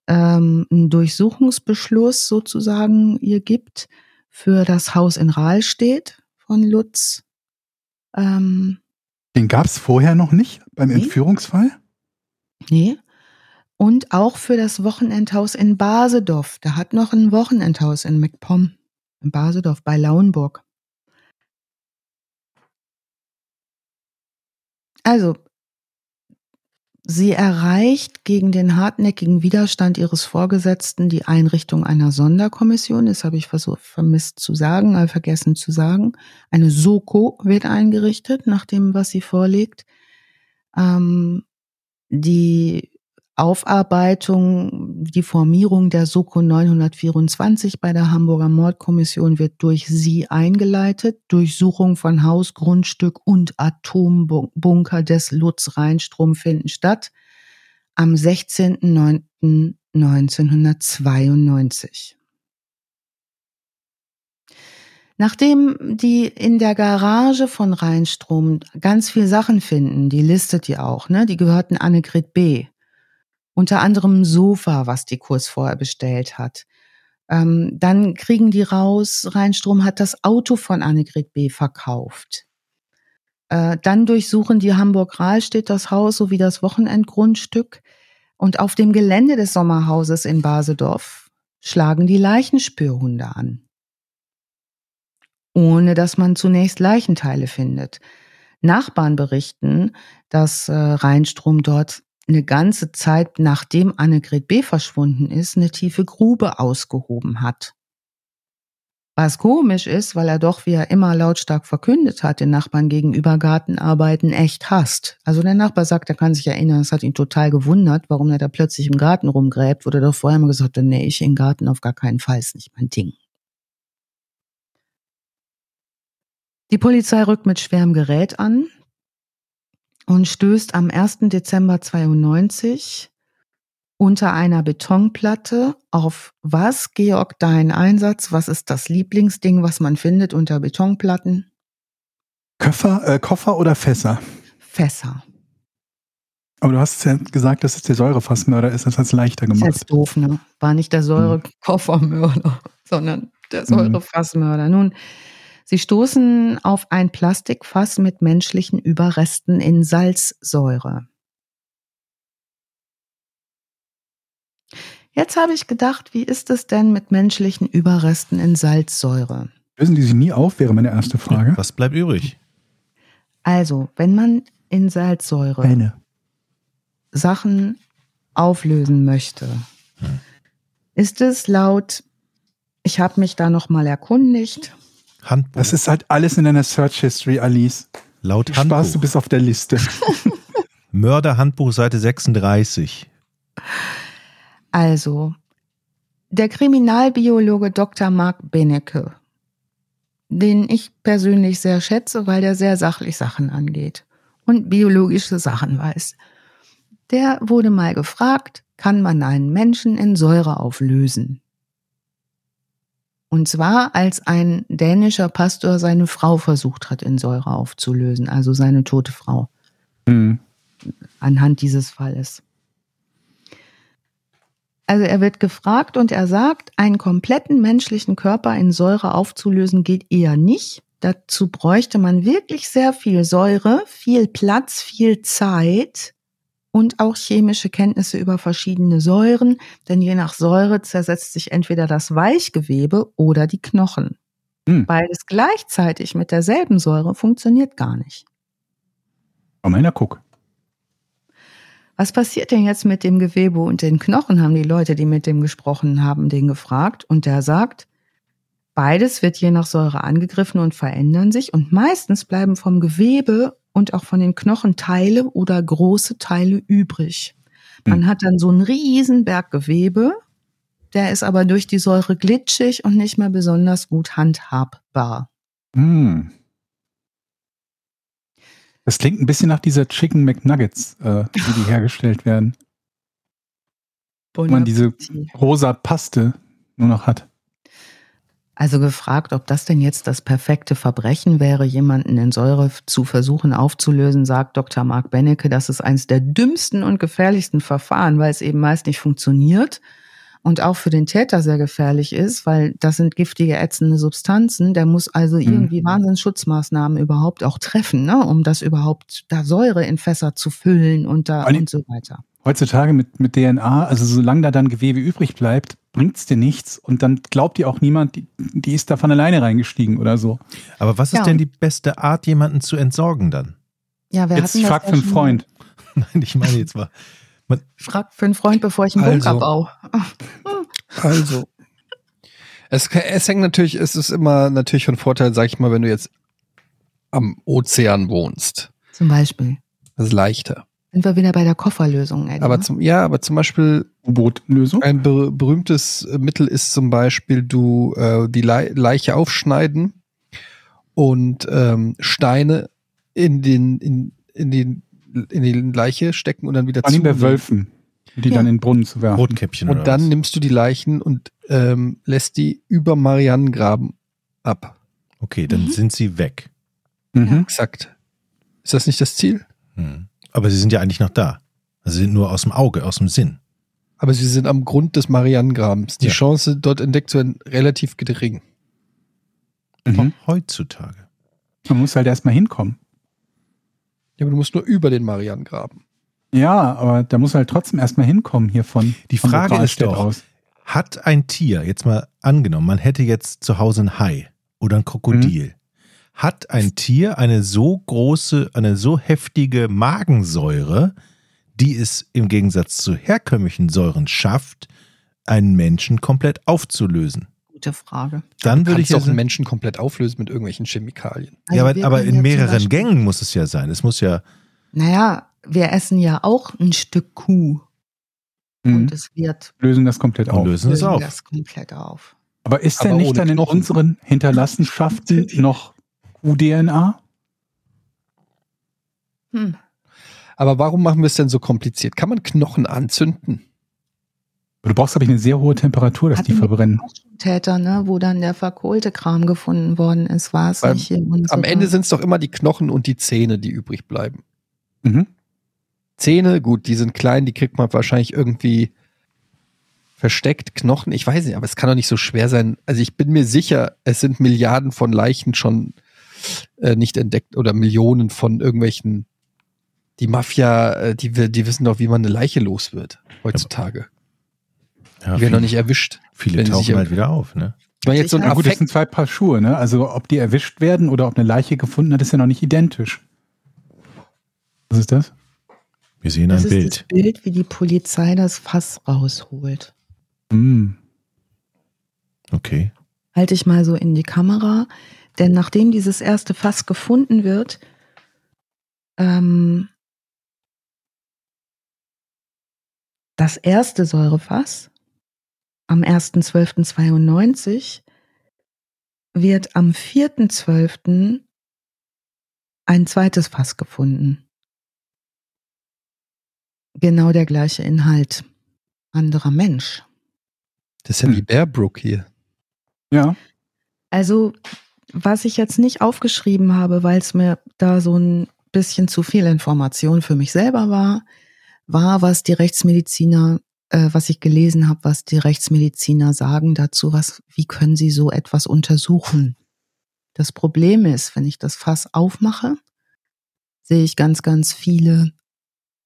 ähm, einen Durchsuchungsbeschluss sozusagen ihr gibt für das Haus in Rahlstedt von Lutz. Ähm, Den gab es vorher noch nicht beim Nee. Entführungsfall? nee. Und auch für das Wochenendhaus in Basedorf. Da hat noch ein Wochenendhaus in MacPom, in Basedorf bei Lauenburg. Also, sie erreicht gegen den hartnäckigen Widerstand ihres Vorgesetzten die Einrichtung einer Sonderkommission. Das habe ich versucht, vermisst zu sagen, äh, vergessen zu sagen. Eine Soko wird eingerichtet, nach dem, was sie vorlegt. Ähm, die Aufarbeitung, die Formierung der Soko 924 bei der Hamburger Mordkommission wird durch sie eingeleitet. Durchsuchung von Haus, Grundstück und Atombunker des Lutz Rheinstrom finden statt am 16.09.1992. Nachdem die in der Garage von Rheinstrom ganz viel Sachen finden, die listet die auch, ne? Die gehörten Annegret B. Unter anderem Sofa, was die kurz vorher bestellt hat. Ähm, dann kriegen die raus, Rheinstrom hat das Auto von Annegret B. verkauft. Äh, dann durchsuchen die Hamburg-Rahlstedt das Haus sowie das Wochenendgrundstück. Und auf dem Gelände des Sommerhauses in Basedorf schlagen die Leichenspürhunde an ohne dass man zunächst Leichenteile findet. Nachbarn berichten, dass äh, Rheinstrom dort eine ganze Zeit, nachdem Annegret B. verschwunden ist, eine tiefe Grube ausgehoben hat. Was komisch ist, weil er doch, wie er immer lautstark verkündet hat, den Nachbarn gegenüber Gartenarbeiten echt hasst. Also der Nachbar sagt, er kann sich erinnern, es hat ihn total gewundert, warum er da plötzlich im Garten rumgräbt, er doch vorher immer gesagt nee, ich den Garten auf gar keinen Fall, ist nicht mein Ding. Die Polizei rückt mit schwerem Gerät an und stößt am 1. Dezember 92 unter einer Betonplatte auf was, Georg, dein Einsatz? Was ist das Lieblingsding, was man findet unter Betonplatten? Köffer, äh, Koffer oder Fässer? Fässer. Aber du hast ja gesagt, dass es der Säurefassmörder ist. Das hat es leichter Ist gemacht. jetzt doof, ne? War nicht der Säurekoffermörder, [LAUGHS] sondern der Säurefassmörder. Nun, sie stoßen auf ein Plastikfass mit menschlichen Überresten in Salzsäure. Jetzt habe ich gedacht, wie ist es denn mit menschlichen Überresten in Salzsäure? Lösen die sich nie auf, wäre meine erste Frage. Was bleibt übrig? Also, wenn man in Salzsäure Eine. Sachen auflösen möchte, ist es laut, ich habe mich da nochmal erkundigt, Handbuch. Das ist halt alles in deiner Search History, Alice. Laut Spaß, du Handbuch. bist auf der Liste. [LAUGHS] Mörderhandbuch, Seite 36. also der Kriminalbiologe Dr. Mark Benecke, den ich persönlich sehr schätze, weil der sehr sachlich Sachen angeht und biologische Sachen weiß. Der wurde mal gefragt, kann man einen Menschen in Säure auflösen? Und zwar, als ein dänischer Pastor seine Frau versucht hat, in Säure aufzulösen, also seine tote Frau, Hm. anhand dieses Falles. Also er wird gefragt und er sagt, einen kompletten menschlichen Körper in Säure aufzulösen geht eher nicht. Dazu bräuchte man wirklich sehr viel Säure, viel Platz, viel Zeit und auch chemische Kenntnisse über verschiedene Säuren, denn je nach Säure zersetzt sich entweder das Weichgewebe oder die Knochen. Hm. Beides gleichzeitig mit derselben Säure funktioniert gar nicht. Oh, meiner guck. Was passiert denn jetzt mit dem Gewebe und den Knochen, haben die Leute, die mit dem gesprochen haben, den gefragt. Und der sagt, beides wird je nach Säure angegriffen und verändern sich. Und meistens bleiben vom Gewebe und auch von den Knochen Teile oder große Teile übrig. Man hat dann so einen riesen Berg Gewebe, der ist aber durch die Säure glitschig und nicht mehr besonders gut handhabbar. Hm. Das klingt ein bisschen nach dieser Chicken McNuggets, äh, wie die hergestellt werden. [LAUGHS] Wo man diese rosa Paste nur noch hat. Also gefragt, ob das denn jetzt das perfekte Verbrechen wäre, jemanden in Säure zu versuchen aufzulösen, sagt Dr. Mark Bennecke, das ist eines der dümmsten und gefährlichsten Verfahren, weil es eben meist nicht funktioniert und auch für den Täter sehr gefährlich ist, weil das sind giftige, ätzende Substanzen. Der muss also irgendwie mhm. Wahnsinnsschutzmaßnahmen überhaupt auch treffen, ne, um das überhaupt da Säure in Fässer zu füllen und da und so weiter. Heutzutage mit, mit DNA, also solange da dann Gewebe übrig bleibt, bringt's dir nichts und dann glaubt dir auch niemand, die, die ist da von alleine reingestiegen oder so. Aber was ist ja. denn die beste Art, jemanden zu entsorgen dann? Ja, wir jetzt frag für einen Freund. [LAUGHS] Nein, ich meine jetzt mal. Man frag für einen Freund, bevor ich einen also, Bunker baue. also. Es, es hängt natürlich, es ist immer natürlich von Vorteil, sag ich mal, wenn du jetzt am Ozean wohnst. Zum Beispiel. Das ist leichter. Sind wir wieder bei der Kofferlösung, Eddie, Aber zum, ja, aber zum Beispiel U-Boot-Lösung. Ein ber berühmtes Mittel ist zum Beispiel, du äh, die Le Leiche aufschneiden und ähm, Steine in den in, in den in die Leiche stecken und dann wieder zu. bei Wölfen, die ja. dann in den Brunnen zu werfen. Rotkäppchen und dann was? nimmst du die Leichen und ähm, lässt die über Marianengraben ab. Okay, dann mhm. sind sie weg. Mhm. Exakt. Ist das nicht das Ziel? Mhm. Aber sie sind ja eigentlich noch da. Also sie sind nur aus dem Auge, aus dem Sinn. Aber sie sind am Grund des Marianengrabens. Die ja. Chance, dort entdeckt zu werden, relativ gering. Mhm. Heutzutage. Man muss halt erstmal hinkommen. Ja, aber du musst nur über den Marianengraben. Ja, aber da muss halt trotzdem erstmal hinkommen hier von. Die Frage ist doch, aus. hat ein Tier, jetzt mal angenommen, man hätte jetzt zu Hause ein Hai oder ein Krokodil. Mhm hat ein Tier eine so große, eine so heftige Magensäure, die es im Gegensatz zu herkömmlichen Säuren schafft, einen Menschen komplett aufzulösen? Gute Frage. Dann würde ich auch einen Menschen komplett auflösen mit irgendwelchen Chemikalien. Also ja, aber, aber in mehreren Gängen muss es ja sein. Es muss ja. Naja, wir essen ja auch ein Stück Kuh. Mhm. Und es wird. Lösen das komplett auf. Lösen, lösen es auf. das komplett auf. Aber ist aber denn nicht dann in unseren Hinterlassenschaften [LAUGHS] noch UDNA? Hm. Aber warum machen wir es denn so kompliziert? Kann man Knochen anzünden? Du brauchst, glaube ich, eine sehr hohe Temperatur, dass Hatten die verbrennen. Täter, ne, wo dann der verkohlte Kram gefunden worden ist, war es nicht. Am Ende sind es doch immer die Knochen und die Zähne, die übrig bleiben. Mhm. Zähne, gut, die sind klein, die kriegt man wahrscheinlich irgendwie versteckt. Knochen, ich weiß nicht, aber es kann doch nicht so schwer sein. Also ich bin mir sicher, es sind Milliarden von Leichen schon äh, nicht entdeckt oder Millionen von irgendwelchen. Die Mafia, äh, die, die wissen doch, wie man eine Leiche los wird heutzutage. Ja, die werden noch nicht erwischt. Viele tauchen halt wieder auf, ne? Ich meine jetzt so ein ja, gut, das sind zwei Paar Schuhe, ne? Also ob die erwischt werden oder ob eine Leiche gefunden hat, ist ja noch nicht identisch. Was ist das? Wir sehen das ein Bild. Das Bild, wie die Polizei das Fass rausholt. Mm. Okay. Halte ich mal so in die Kamera. Denn nachdem dieses erste Fass gefunden wird, ähm, das erste Säurefass am 1.12.92 wird am 4.12. ein zweites Fass gefunden. Genau der gleiche Inhalt. Anderer Mensch. Das ist ja wie Bearbrook hier. Ja. Also was ich jetzt nicht aufgeschrieben habe, weil es mir da so ein bisschen zu viel Information für mich selber war, war, was die Rechtsmediziner, äh, was ich gelesen habe, was die Rechtsmediziner sagen dazu, was, wie können sie so etwas untersuchen. Das Problem ist, wenn ich das Fass aufmache, sehe ich ganz, ganz viele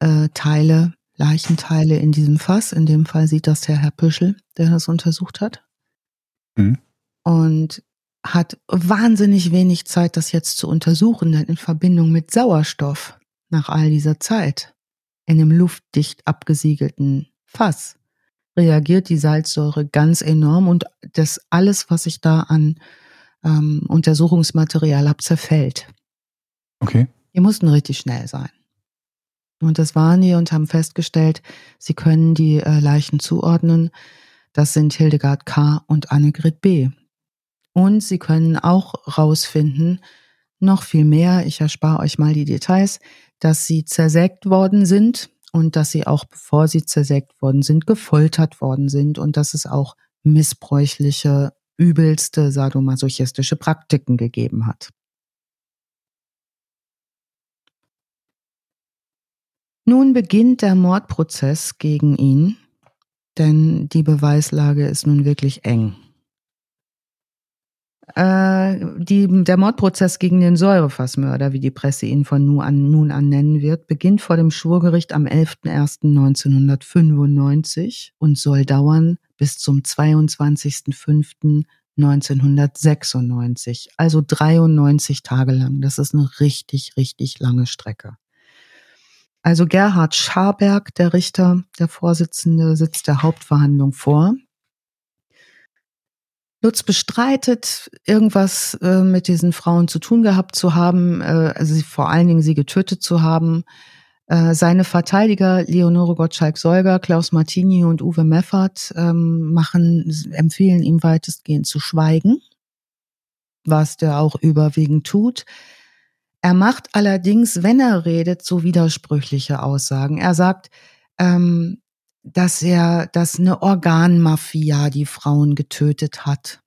äh, Teile, Leichenteile in diesem Fass. In dem Fall sieht das der Herr Püschel, der das untersucht hat. Mhm. Und hat wahnsinnig wenig Zeit, das jetzt zu untersuchen, denn in Verbindung mit Sauerstoff nach all dieser Zeit in einem luftdicht abgesiegelten Fass reagiert die Salzsäure ganz enorm und das alles, was ich da an ähm, Untersuchungsmaterial habe, zerfällt. Okay. Die mussten richtig schnell sein. Und das waren die und haben festgestellt, sie können die äh, Leichen zuordnen. Das sind Hildegard K. und Annegret B. Und Sie können auch rausfinden, noch viel mehr, ich erspare euch mal die Details, dass sie zersägt worden sind und dass sie auch, bevor sie zersägt worden sind, gefoltert worden sind und dass es auch missbräuchliche übelste sadomasochistische Praktiken gegeben hat. Nun beginnt der Mordprozess gegen ihn, denn die Beweislage ist nun wirklich eng. Äh, die, der Mordprozess gegen den Säurefassmörder, wie die Presse ihn von nun an, nun an nennen wird, beginnt vor dem Schwurgericht am 11.01.1995 und soll dauern bis zum 22.05.1996, also 93 Tage lang. Das ist eine richtig, richtig lange Strecke. Also Gerhard Scharberg, der Richter, der Vorsitzende, sitzt der Hauptverhandlung vor. Lutz bestreitet, irgendwas äh, mit diesen Frauen zu tun gehabt zu haben, äh, also sie, vor allen Dingen sie getötet zu haben. Äh, seine Verteidiger Leonore Gottschalk-Solger, Klaus Martini und Uwe Meffert ähm, machen, empfehlen ihm weitestgehend zu schweigen, was der auch überwiegend tut. Er macht allerdings, wenn er redet, so widersprüchliche Aussagen. Er sagt, ähm, dass er, dass eine Organmafia die Frauen getötet hat,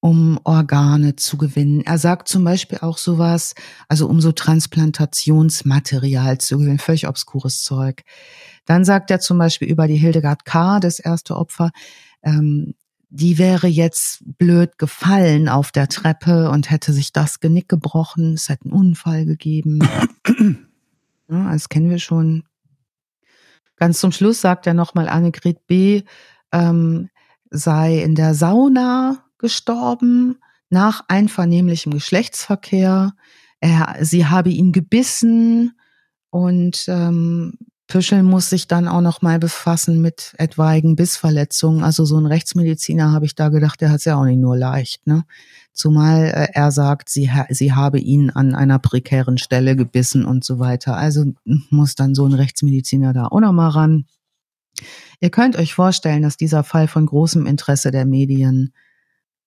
um Organe zu gewinnen. Er sagt zum Beispiel auch sowas, also um so Transplantationsmaterial zu gewinnen, völlig obskures Zeug. Dann sagt er zum Beispiel über die Hildegard K., das erste Opfer, ähm, die wäre jetzt blöd gefallen auf der Treppe und hätte sich das Genick gebrochen, es hätte einen Unfall gegeben. [COUGHS] ja, das kennen wir schon. Ganz zum Schluss sagt er nochmal, Annegret B. Ähm, sei in der Sauna gestorben nach einvernehmlichem Geschlechtsverkehr. Er, sie habe ihn gebissen und ähm, Püschel muss sich dann auch noch mal befassen mit etwaigen Bissverletzungen. Also so ein Rechtsmediziner habe ich da gedacht, der hat es ja auch nicht nur leicht. Ne? Zumal äh, er sagt, sie, sie habe ihn an einer prekären Stelle gebissen und so weiter. Also muss dann so ein Rechtsmediziner da auch noch mal ran. Ihr könnt euch vorstellen, dass dieser Fall von großem Interesse der Medien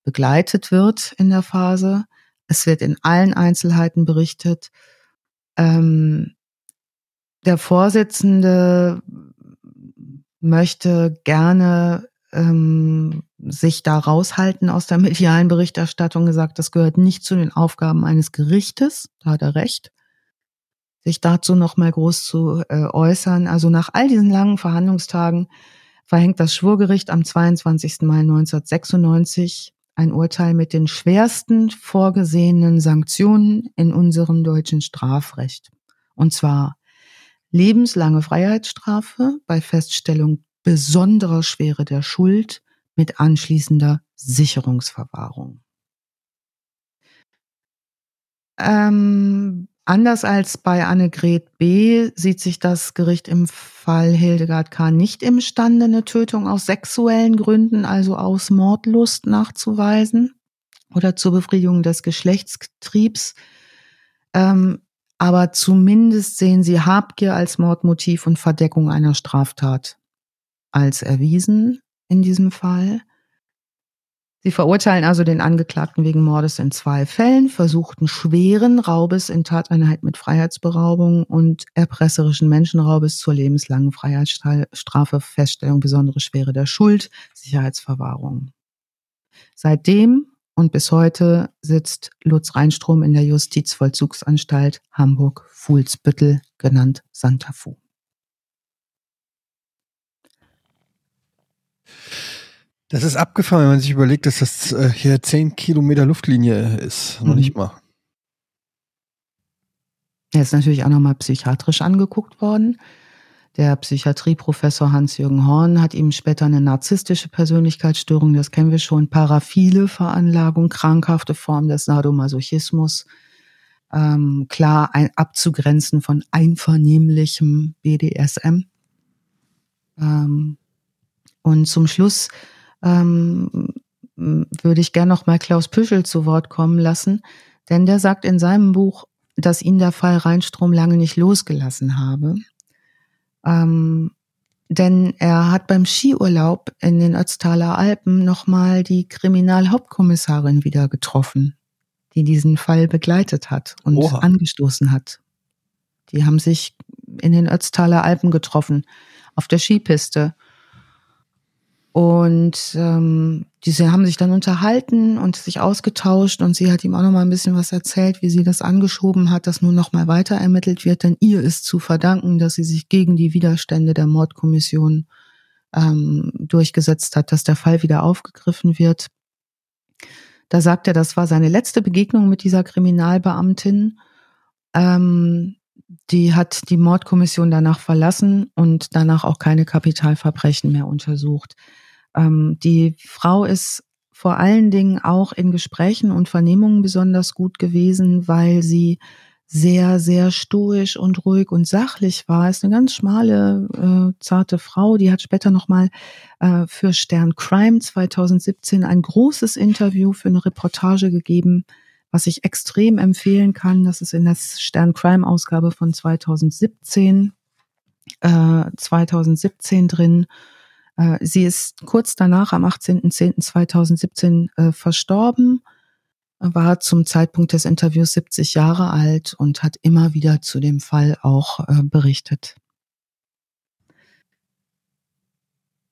begleitet wird in der Phase. Es wird in allen Einzelheiten berichtet. Ähm, der Vorsitzende möchte gerne ähm, sich da raushalten aus der medialen Berichterstattung, gesagt, das gehört nicht zu den Aufgaben eines Gerichtes, da hat er recht, sich dazu nochmal groß zu äh, äußern. Also nach all diesen langen Verhandlungstagen verhängt das Schwurgericht am 22. Mai 1996 ein Urteil mit den schwersten vorgesehenen Sanktionen in unserem deutschen Strafrecht. Und zwar lebenslange Freiheitsstrafe bei Feststellung besonderer Schwere der Schuld mit anschließender Sicherungsverwahrung. Ähm, anders als bei Annegret B. sieht sich das Gericht im Fall Hildegard K. nicht imstande, eine Tötung aus sexuellen Gründen, also aus Mordlust nachzuweisen oder zur Befriedigung des Geschlechtstriebs. Ähm, aber zumindest sehen sie Habgier als Mordmotiv und Verdeckung einer Straftat als erwiesen in diesem Fall. Sie verurteilen also den Angeklagten wegen Mordes in zwei Fällen, versuchten schweren Raubes in Tateinheit mit Freiheitsberaubung und erpresserischen Menschenraubes zur lebenslangen Freiheitsstrafe, Feststellung besondere Schwere der Schuld, Sicherheitsverwahrung. Seitdem und bis heute sitzt Lutz Reinstrom in der Justizvollzugsanstalt Hamburg-Fuhlsbüttel, genannt Santa Fu. Das ist abgefahren, wenn man sich überlegt, dass das äh, hier 10 Kilometer Luftlinie ist. Mhm. Noch nicht mal. Er ist natürlich auch nochmal psychiatrisch angeguckt worden. Der Psychiatrieprofessor Hans-Jürgen Horn hat ihm später eine narzisstische Persönlichkeitsstörung, das kennen wir schon, paraphile Veranlagung, krankhafte Form des Sadomasochismus, ähm, klar ein, abzugrenzen von einvernehmlichem BDSM. Ähm, und zum Schluss ähm, würde ich gerne noch mal Klaus Püschel zu Wort kommen lassen, denn der sagt in seinem Buch, dass ihn der Fall Rheinstrom lange nicht losgelassen habe. Ähm, denn er hat beim Skiurlaub in den Ötztaler Alpen nochmal die Kriminalhauptkommissarin wieder getroffen, die diesen Fall begleitet hat und Oha. angestoßen hat. Die haben sich in den Ötztaler Alpen getroffen, auf der Skipiste. Und ähm, diese haben sich dann unterhalten und sich ausgetauscht und sie hat ihm auch noch mal ein bisschen was erzählt, wie sie das angeschoben hat, dass nun noch mal weiter ermittelt wird, denn ihr ist zu verdanken, dass sie sich gegen die Widerstände der Mordkommission ähm, durchgesetzt hat, dass der Fall wieder aufgegriffen wird. Da sagt er, das war seine letzte Begegnung mit dieser Kriminalbeamtin. Ähm, die hat die Mordkommission danach verlassen und danach auch keine Kapitalverbrechen mehr untersucht. Ähm, die Frau ist vor allen Dingen auch in Gesprächen und Vernehmungen besonders gut gewesen, weil sie sehr, sehr stoisch und ruhig und sachlich war. Ist eine ganz schmale, äh, zarte Frau. Die hat später nochmal äh, für Stern Crime 2017 ein großes Interview für eine Reportage gegeben, was ich extrem empfehlen kann. Das ist in der Stern Crime Ausgabe von 2017, äh, 2017 drin. Äh, sie ist kurz danach am 18.10.2017 äh, verstorben, war zum Zeitpunkt des Interviews 70 Jahre alt und hat immer wieder zu dem Fall auch äh, berichtet.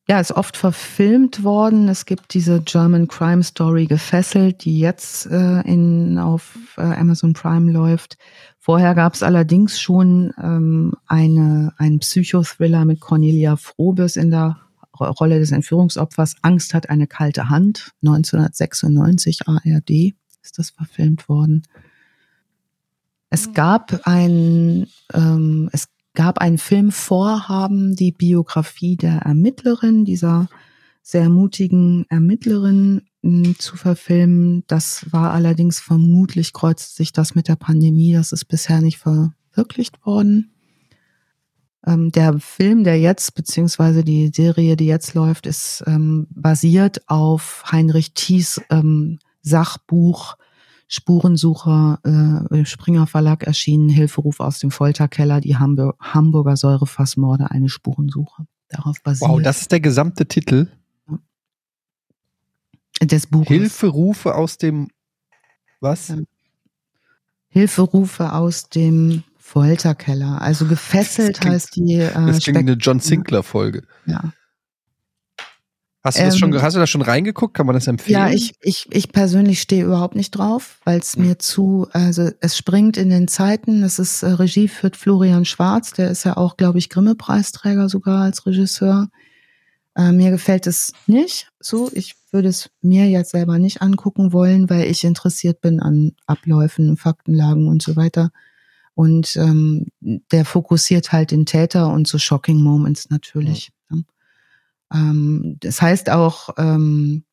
Ja, ist oft verfilmt worden. Es gibt diese German Crime Story Gefesselt, die jetzt äh, in, auf äh, Amazon Prime läuft. Vorher gab es allerdings schon ähm, eine, einen Psychothriller mit Cornelia Frobes in der Rolle des Entführungsopfers. Angst hat eine kalte Hand. 1996 ARD ist das verfilmt worden. Es gab ein, ähm, es gab ein Filmvorhaben, die Biografie der Ermittlerin, dieser sehr mutigen Ermittlerin hm, zu verfilmen. Das war allerdings vermutlich kreuzt sich das mit der Pandemie. Das ist bisher nicht verwirklicht worden. Ähm, der Film, der jetzt, beziehungsweise die Serie, die jetzt läuft, ist ähm, basiert auf Heinrich Thies ähm, Sachbuch Spurensucher äh, im Springer Verlag erschienen, Hilferuf aus dem Folterkeller, die Hamburg Hamburger Säurefassmorde, eine Spurensuche. Darauf basiert. Wow, das ist der gesamte Titel des Buches. Hilferufe aus dem was? Hilferufe aus dem Folterkeller. Also gefesselt klingt, heißt die. Äh, das klingt eine John Sinclair Folge. Ja. Hast du, das schon, ähm, hast du da schon reingeguckt? Kann man das empfehlen? Ja, ich, ich, ich persönlich stehe überhaupt nicht drauf, weil es mir zu, also es springt in den Zeiten. Das ist äh, Regie führt Florian Schwarz, der ist ja auch, glaube ich, Grimme-Preisträger sogar als Regisseur. Äh, mir gefällt es nicht so. Ich würde es mir jetzt selber nicht angucken wollen, weil ich interessiert bin an Abläufen, Faktenlagen und so weiter. Und ähm, der fokussiert halt den Täter und so Shocking Moments natürlich. Mhm. Ähm, das heißt auch ähm,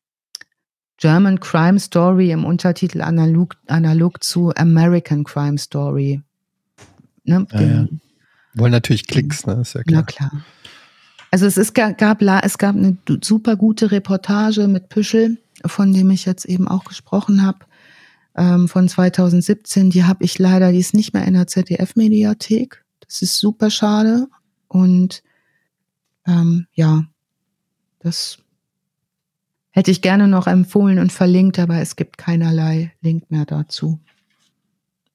German Crime Story im Untertitel analog, analog zu American Crime Story. Ne? Ja, ja. Wollen natürlich Klicks, ne? Ist ja klar. Na klar. Also es ist, gab, es gab eine super gute Reportage mit Püschel, von dem ich jetzt eben auch gesprochen habe, ähm, von 2017. Die habe ich leider, die ist nicht mehr in der ZDF-Mediathek. Das ist super schade. Und ähm, ja, das hätte ich gerne noch empfohlen und verlinkt, aber es gibt keinerlei Link mehr dazu.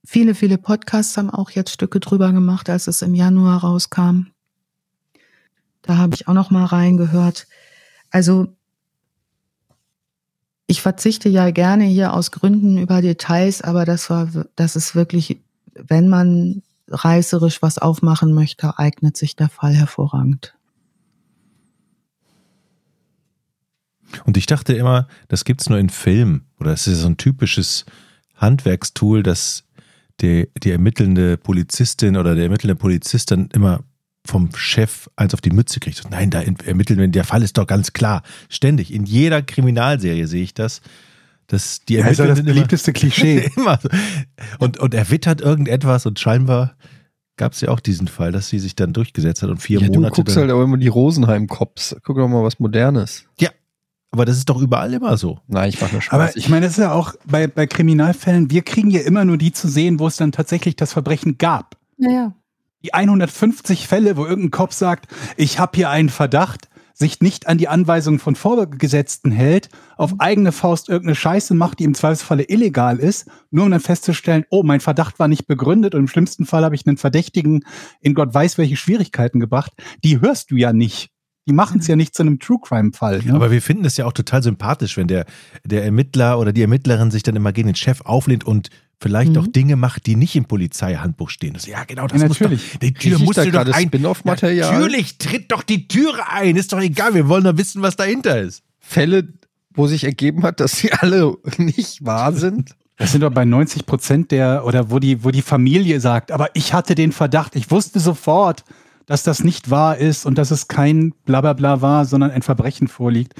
Viele, viele Podcasts haben auch jetzt Stücke drüber gemacht, als es im Januar rauskam. Da habe ich auch noch mal reingehört. Also ich verzichte ja gerne hier aus Gründen über Details, aber das war, das ist wirklich, wenn man reißerisch was aufmachen möchte, eignet sich der Fall hervorragend. Und ich dachte immer, das gibt es nur in Filmen oder es ist so ein typisches Handwerkstool, dass die, die ermittelnde Polizistin oder der ermittelnde Polizist dann immer vom Chef eins auf die Mütze kriegt. Nein, da ermitteln wir, der Fall ist doch ganz klar. Ständig. In jeder Kriminalserie sehe ich das. Dass die das ist ja das beliebteste immer, Klischee. [LAUGHS] immer so. und, und er wittert irgendetwas und scheinbar gab es ja auch diesen Fall, dass sie sich dann durchgesetzt hat und vier ja, Monate. Du guckst halt aber immer die Rosenheim-Cops. Guck doch mal was Modernes. Ja, aber das ist doch überall immer so. Nein, ich mache nur Spaß. Aber ich meine, das ist ja auch bei, bei Kriminalfällen, wir kriegen ja immer nur die zu sehen, wo es dann tatsächlich das Verbrechen gab. Ja, ja. Die 150 Fälle, wo irgendein Kopf sagt, ich habe hier einen Verdacht, sich nicht an die Anweisungen von Vorgesetzten hält, auf eigene Faust irgendeine Scheiße macht, die im Zweifelsfalle illegal ist, nur um dann festzustellen, oh, mein Verdacht war nicht begründet und im schlimmsten Fall habe ich einen Verdächtigen in Gott weiß welche Schwierigkeiten gebracht, die hörst du ja nicht. Die machen es ja nicht zu einem True Crime-Fall. Ne? Aber wir finden es ja auch total sympathisch, wenn der, der Ermittler oder die Ermittlerin sich dann immer gegen den Chef auflehnt und vielleicht Mhm. auch Dinge macht, die nicht im Polizeihandbuch stehen. Das, ja, genau, das Ja, muss natürlich. doch, die Tür ich musst da du doch ein. Spin-off-Material? Natürlich, tritt doch die Türe ein. Ist doch egal, wir wollen nur wissen, was dahinter ist. Fälle, wo sich ergeben hat, dass sie alle [LAUGHS] nicht wahr sind. Das sind doch bei 90 Prozent der, oder wo die, wo die Familie sagt, aber ich hatte den Verdacht, ich wusste sofort, dass das nicht wahr ist und dass es kein Blablabla war, sondern ein Verbrechen vorliegt.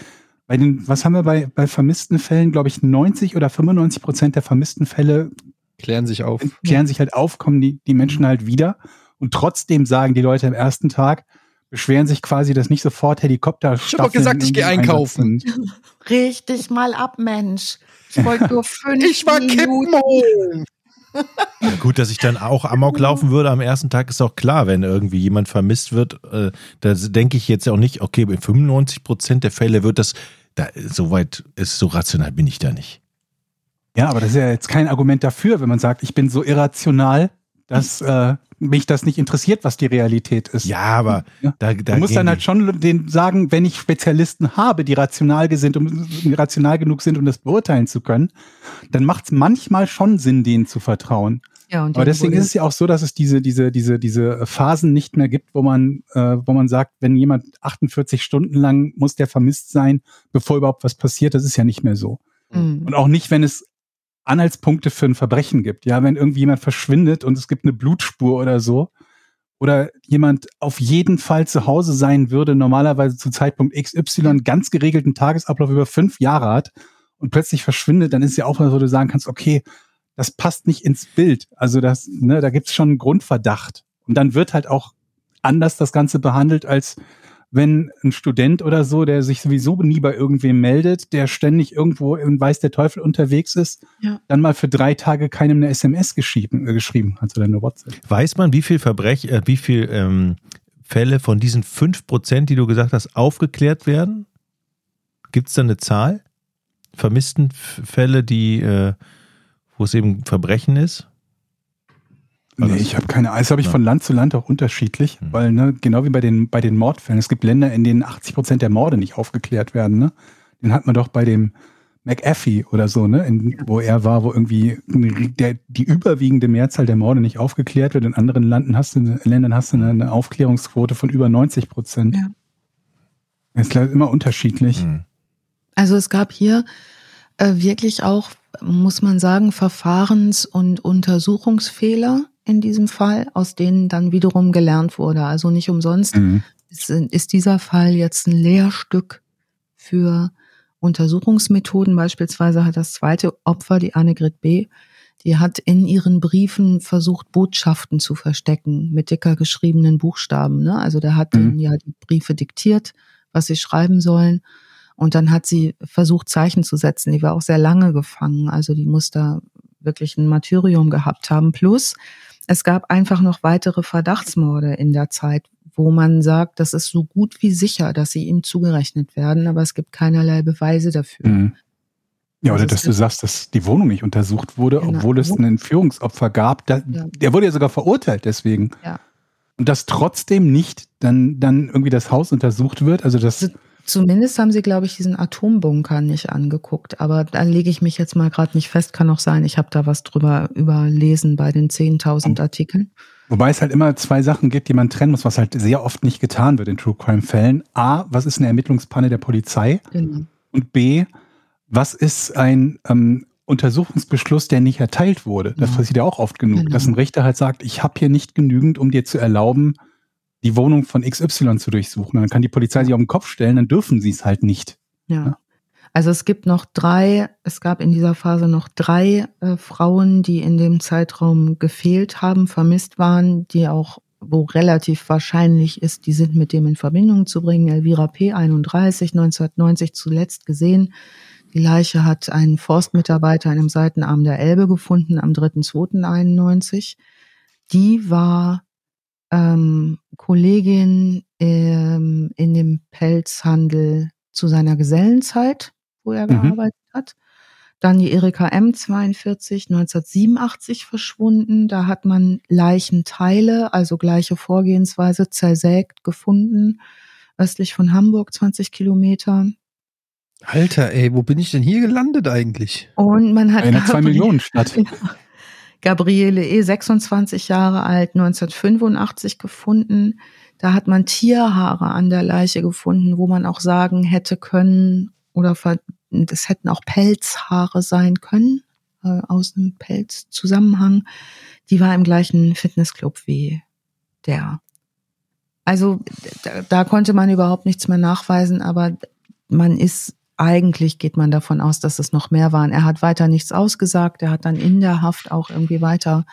Bei den, was haben wir bei, bei vermissten Fällen, glaube ich, 90 oder 95 Prozent der vermissten Fälle Klären sich auf. klären sich halt auf, kommen die, die Menschen halt wieder. Und trotzdem sagen die Leute am ersten Tag, beschweren sich quasi, dass nicht sofort Helikopter Ich hab doch gesagt, ich geh einkaufen. Richtig mal ab, Mensch. Ich wollte [LAUGHS] nur fünf Ich war Minuten. Kippen Gut, dass ich dann auch Amok laufen würde am ersten Tag, ist auch klar, wenn irgendwie jemand vermisst wird. Äh, da denke ich jetzt auch nicht, okay, in 95 Prozent der Fälle wird das, da, so weit ist, so rational bin ich da nicht. Ja, aber das ist ja jetzt kein Argument dafür, wenn man sagt, ich bin so irrational, dass äh, mich das nicht interessiert, was die Realität ist. Ja, aber Ja. da, da Man muss gehen dann halt schon den sagen, wenn ich Spezialisten habe, die rational sind, um rational genug sind, um das beurteilen zu können, dann macht es manchmal schon Sinn, denen zu vertrauen. Ja, und Aber deswegen ist es ja auch so, dass es diese, diese, diese, diese Phasen nicht mehr gibt, wo man, äh, wo man sagt, wenn jemand 48 Stunden lang muss der vermisst sein, bevor überhaupt was passiert, das ist ja nicht mehr so. Mhm. Und auch nicht, wenn es Anhaltspunkte für ein Verbrechen gibt. Ja, wenn irgendwie jemand verschwindet und es gibt eine Blutspur oder so. Oder jemand auf jeden Fall zu Hause sein würde, normalerweise zu Zeitpunkt XY ganz geregelten Tagesablauf über fünf Jahre hat und plötzlich verschwindet, dann ist ja auch wo du sagen kannst, okay, das passt nicht ins Bild. Also das, ne, da gibt es schon einen Grundverdacht. Und dann wird halt auch anders das Ganze behandelt, als wenn ein Student oder so, der sich sowieso nie bei irgendwem meldet, der ständig irgendwo in Weiß der Teufel unterwegs ist, Ja. dann mal für drei Tage keinem eine SMS geschrieben, äh, geschrieben hat oder eine WhatsApp. Weiß man, wie viel Verbrech, äh, wie viel ähm, Fälle von diesen 5%, die du gesagt hast, aufgeklärt werden? Gibt es da eine Zahl? Vermissten Fälle, die, äh, wo es eben Verbrechen ist? Nee, ich habe keine Ahnung. Das habe ich Ja. von Land zu Land auch unterschiedlich, Mhm. weil, ne, genau wie bei den, bei den Mordfällen, es gibt Länder, in denen 80 Prozent der Morde nicht aufgeklärt werden, ne? Den hat man doch bei dem McAfee oder so, ne, in, wo er war, wo irgendwie der, die überwiegende Mehrzahl der Morde nicht aufgeklärt wird. In anderen Landen hast du, Ländern hast du eine, Aufklärungsquote von über 90 Prozent. Ja. Das ist immer unterschiedlich. Hm. Also es gab hier äh, wirklich auch, muss man sagen, Verfahrens- und Untersuchungsfehler in diesem Fall, aus denen dann wiederum gelernt wurde. Also nicht umsonst Mhm. ist, ist dieser Fall jetzt ein Lehrstück für Untersuchungsmethoden. Beispielsweise hat das zweite Opfer, die Annegret B., die hat in ihren Briefen versucht, Botschaften zu verstecken mit dicker geschriebenen Buchstaben. Ne? Also der hat Mhm. ja die Briefe diktiert, was sie schreiben sollen. Und dann hat sie versucht, Zeichen zu setzen. Die war auch sehr lange gefangen. Also die muss da wirklich ein Martyrium gehabt haben. Plus, es gab einfach noch weitere Verdachtsmorde in der Zeit, wo man sagt, das ist so gut wie sicher, dass sie ihm zugerechnet werden, aber es gibt keinerlei Beweise dafür. Mhm. Ja, oder ist dass du sagst, dass die Wohnung nicht untersucht wurde, Genau. obwohl es ein Entführungsopfer gab. Da, Ja. Der wurde ja sogar verurteilt deswegen. Ja. Und dass trotzdem nicht dann, dann irgendwie das Haus untersucht wird. Also das, Zumindest haben sie, glaube ich, diesen Atombunker nicht angeguckt. Aber da lege ich mich jetzt mal gerade nicht fest. Kann auch sein, ich habe da was drüber überlesen bei den 10.000 Artikeln. wobei es halt immer zwei Sachen gibt, die man trennen muss, was halt sehr oft nicht getan wird in True Crime Fällen. A, was ist eine Ermittlungspanne der Polizei? Genau. Und B, was ist ein ähm, Untersuchungsbeschluss, der nicht erteilt wurde? Das Ja. passiert ja auch oft genug, Genau. dass ein Richter halt sagt, ich habe hier nicht genügend, um dir zu erlauben, die Wohnung von XY zu durchsuchen. Dann kann die Polizei sich auf den Kopf stellen, dann dürfen sie es halt nicht. Ja. Ja. Also es gibt noch drei, es gab in dieser Phase noch drei äh, Frauen, die in dem Zeitraum gefehlt haben, vermisst waren, die auch, wo relativ wahrscheinlich ist, die sind mit dem in Verbindung zu bringen. Elvira P. 31, 1990 zuletzt gesehen. Die Leiche hat ein Forstmitarbeiter in einem Seitenarm der Elbe gefunden am 3.2.91. Die war ähm, Kollegin ähm, in dem Pelzhandel zu seiner Gesellenzeit, wo er Mhm. gearbeitet hat. Dann die Erika M. 42, 1987 verschwunden. Da hat man Leichenteile, also gleiche Vorgehensweise, zersägt gefunden. östlich von Hamburg, 20 Kilometer. Alter, ey, wo bin ich denn hier gelandet eigentlich? Und man hat Eine 2 [LAUGHS] Millionen Stadt. Gabriele E., 26 Jahre alt, 1985 gefunden. Da hat man Tierhaare an der Leiche gefunden, wo man auch sagen hätte können, oder es hätten auch Pelzhaare sein können, äh, aus einem Pelzzusammenhang. Die war im gleichen Fitnessclub wie der. Also da, da konnte man überhaupt nichts mehr nachweisen, aber man ist eigentlich geht man davon aus, dass es noch mehr waren. Er hat weiter nichts ausgesagt. Er hat dann in der Haft auch irgendwie weiter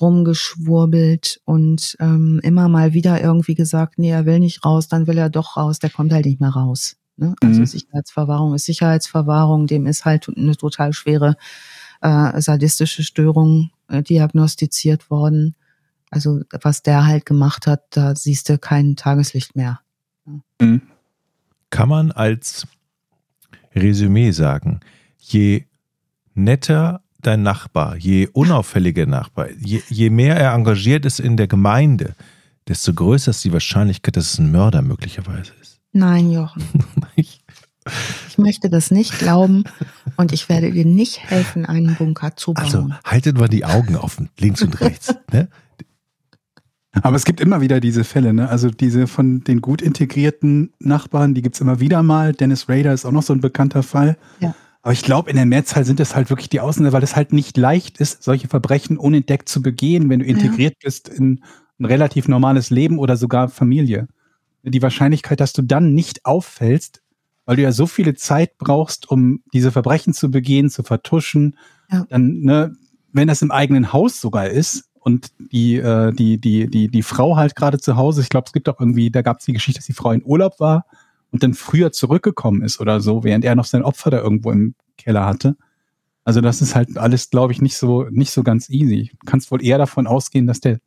rumgeschwurbelt und ähm, immer mal wieder irgendwie gesagt, nee, er will nicht raus, dann will er doch raus, der kommt halt nicht mehr raus. Ne? Also mhm. Sicherheitsverwahrung ist Sicherheitsverwahrung, dem ist halt eine total schwere äh, sadistische Störung äh, diagnostiziert worden. Also was der halt gemacht hat, da siehst du kein Tageslicht mehr. Mhm. Kann man als Resümee sagen, je netter dein Nachbar, je unauffälliger Nachbar, je, je mehr er engagiert ist in der Gemeinde, desto größer ist die Wahrscheinlichkeit, dass es ein Mörder möglicherweise ist. Nein, Jochen. [LAUGHS] ich möchte das nicht glauben und ich werde dir nicht helfen, einen Bunker zu bauen. Also haltet mal die Augen offen, links und rechts. [LAUGHS] Ne? Aber es gibt immer wieder diese Fälle, ne? Also diese von den gut integrierten Nachbarn, die gibt's immer wieder mal. Dennis Rader ist auch noch so ein bekannter Fall. Ja. Aber ich glaube, in der Mehrzahl sind es halt wirklich die Ausländer, weil es halt nicht leicht ist, solche Verbrechen unentdeckt zu begehen, wenn du integriert ja. bist in ein relativ normales Leben oder sogar Familie. Die Wahrscheinlichkeit, dass du dann nicht auffällst, weil du ja so viele Zeit brauchst, um diese Verbrechen zu begehen, zu vertuschen, ja. dann, ne, wenn das im eigenen Haus sogar ist, und die, äh, die, die, die, die Frau halt gerade zu Hause, ich glaube, es gibt auch irgendwie, da gab es die Geschichte, dass die Frau in Urlaub war und dann früher zurückgekommen ist oder so, während er noch sein Opfer da irgendwo im Keller hatte. Also das ist halt alles, glaube ich, nicht so, nicht so ganz easy. Du kannst wohl eher davon ausgehen, dass der,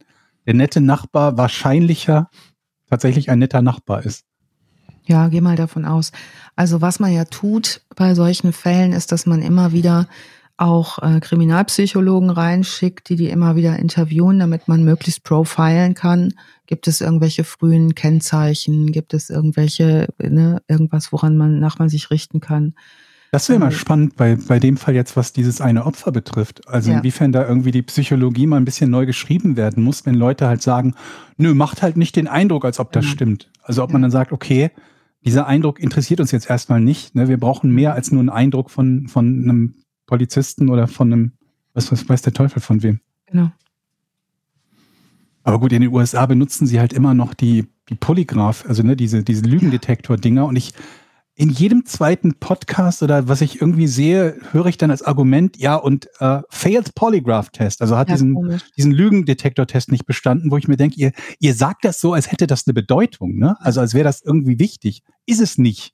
der nette Nachbar wahrscheinlicher tatsächlich ein netter Nachbar ist. Ja, geh mal davon aus. Also was man ja tut bei solchen Fällen ist, dass man immer wieder auch äh, Kriminalpsychologen reinschickt, die die immer wieder interviewen, damit man möglichst profilen kann. Gibt es irgendwelche frühen Kennzeichen? Gibt es irgendwelche, ne, irgendwas, woran man, nach man sich richten kann? Das wäre mal ähm, spannend bei, bei dem Fall jetzt, was dieses eine Opfer betrifft. Also ja. inwiefern da irgendwie die Psychologie mal ein bisschen neu geschrieben werden muss, wenn Leute halt sagen, nö, macht halt nicht den Eindruck, als ob das ja. stimmt. Also ob ja. man dann sagt, okay, dieser Eindruck interessiert uns jetzt erstmal nicht. Ne? Wir brauchen mehr als nur einen Eindruck von, von einem Polizisten oder von einem, was, was weiß der Teufel von wem. Genau. Aber gut, in den USA benutzen sie halt immer noch die, die Polygraph, also ne, diese, diese Lügendetektor-Dinger. Und ich, in jedem zweiten Podcast oder was ich irgendwie sehe, höre ich dann als Argument, ja, und äh, failed Polygraph-Test, also hat ja, diesen, diesen Lügendetektor-Test nicht bestanden, wo ich mir denke, ihr, ihr sagt das so, als hätte das eine Bedeutung, ne? Also als wäre das irgendwie wichtig. Ist es nicht.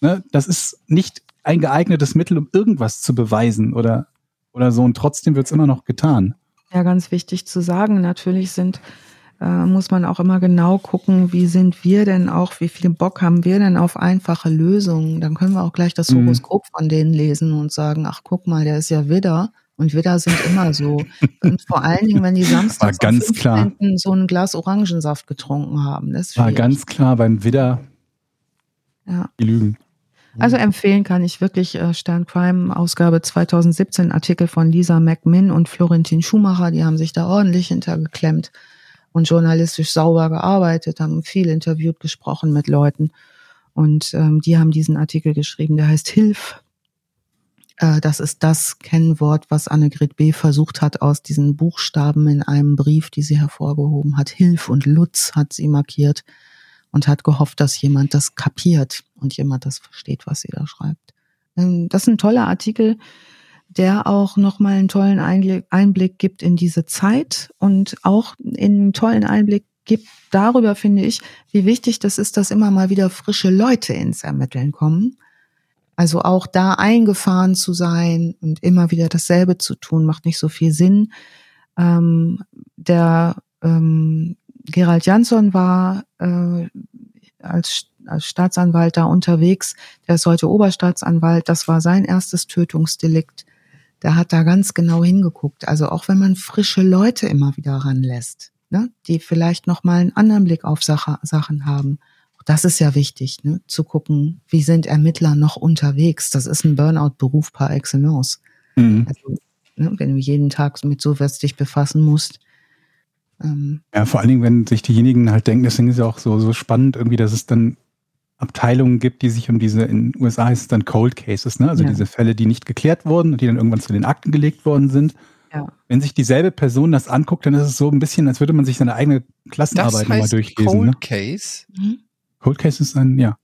Ne? Das ist nicht ein geeignetes Mittel, um irgendwas zu beweisen oder, oder so. Und trotzdem wird es immer noch getan. Ja, ganz wichtig zu sagen. Natürlich sind, äh, muss man auch immer genau gucken, wie sind wir denn auch, wie viel Bock haben wir denn auf einfache Lösungen. Dann können wir auch gleich das mhm. Horoskop mhm. von denen lesen und sagen, ach guck mal, der ist ja Widder. Und Widder sind immer so. Und vor allen Dingen, wenn die samstags ganz klar. so ein Glas Orangensaft getrunken haben. Das War ganz klar beim Widder. Ja. Die Lügen. Also empfehlen kann ich wirklich äh, Stern Crime Ausgabe 2017 Artikel von Lisa McMinn und Florentin Schumacher, die haben sich da ordentlich hintergeklemmt und journalistisch sauber gearbeitet, haben viel interviewt, gesprochen mit Leuten und ähm, die haben diesen Artikel geschrieben, der heißt Hilf. Äh, das ist das Kennwort, was Annegret B. versucht hat, aus diesen Buchstaben in einem Brief, die sie hervorgehoben hat. Hilf und Lutz hat sie markiert und hat gehofft, dass jemand das kapiert und jemand das versteht, was sie da schreibt. Ähm, das ist ein toller Artikel, der auch nochmal einen tollen Einblick gibt in diese Zeit und auch einen tollen Einblick gibt darüber, finde ich, wie wichtig das ist, dass immer mal wieder frische Leute ins Ermitteln kommen. Also auch da eingefahren zu sein und immer wieder dasselbe zu tun, macht nicht so viel Sinn. Ähm, der ähm, Gerald Jansson war äh, als, als Staatsanwalt da unterwegs. Der ist heute Oberstaatsanwalt. Das war sein erstes Tötungsdelikt. Der hat da ganz genau hingeguckt. Also auch wenn man frische Leute immer wieder ranlässt, ne, die vielleicht noch mal einen anderen Blick auf Sache, Sachen haben, das ist ja wichtig, ne? zu gucken, wie sind Ermittler noch unterwegs. Das ist ein Burnout-Beruf par excellence. Mhm. Also, ne, wenn du jeden Tag mit sowas dich befassen musst. Ähm, Ja, vor allen Dingen, wenn sich diejenigen halt denken, deswegen ist ja auch so, so spannend irgendwie, dass es dann Abteilungen gibt, die sich um diese, in den USA heißt es dann Cold Cases, ne? also Ja. diese Fälle, die nicht geklärt wurden und die dann irgendwann zu den Akten gelegt worden sind. ja. Wenn sich dieselbe Person das anguckt, dann ist es so ein bisschen, als würde man sich seine eigene Klassenarbeit nochmal heißt durchlesen. Cold Ne? Case. Mhm. Cold Case ist ein, ja,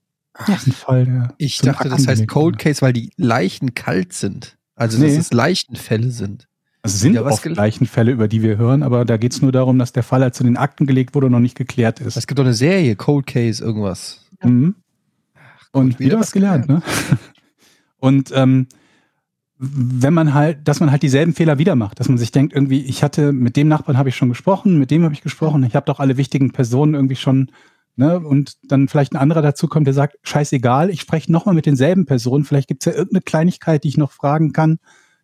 Ja. ist ein Fall, der. Ich dachte, Akten das heißt Cold. Case, weil die Leichen kalt sind. Also, Nee. dass es Leichenfälle sind. Es sind was oft gleichen Fälle, über die wir hören, aber da geht es nur darum, dass der Fall, als zu den Akten gelegt wurde, noch nicht geklärt ist. Es gibt doch eine Serie, Cold Case, irgendwas. Ja. Mhm. Und wieder wieder was was gelernt, ne? [LAUGHS] Und ähm, wenn man halt, dass man halt dieselben Fehler wieder macht, dass man sich denkt, irgendwie, ich hatte, mit dem Nachbarn habe ich schon gesprochen, mit dem habe ich gesprochen, ich habe doch alle wichtigen Personen irgendwie schon, ne, und dann vielleicht ein anderer dazu kommt, der sagt, scheißegal, ich spreche nochmal mit denselben Personen, vielleicht gibt es ja irgendeine Kleinigkeit, die ich noch fragen kann,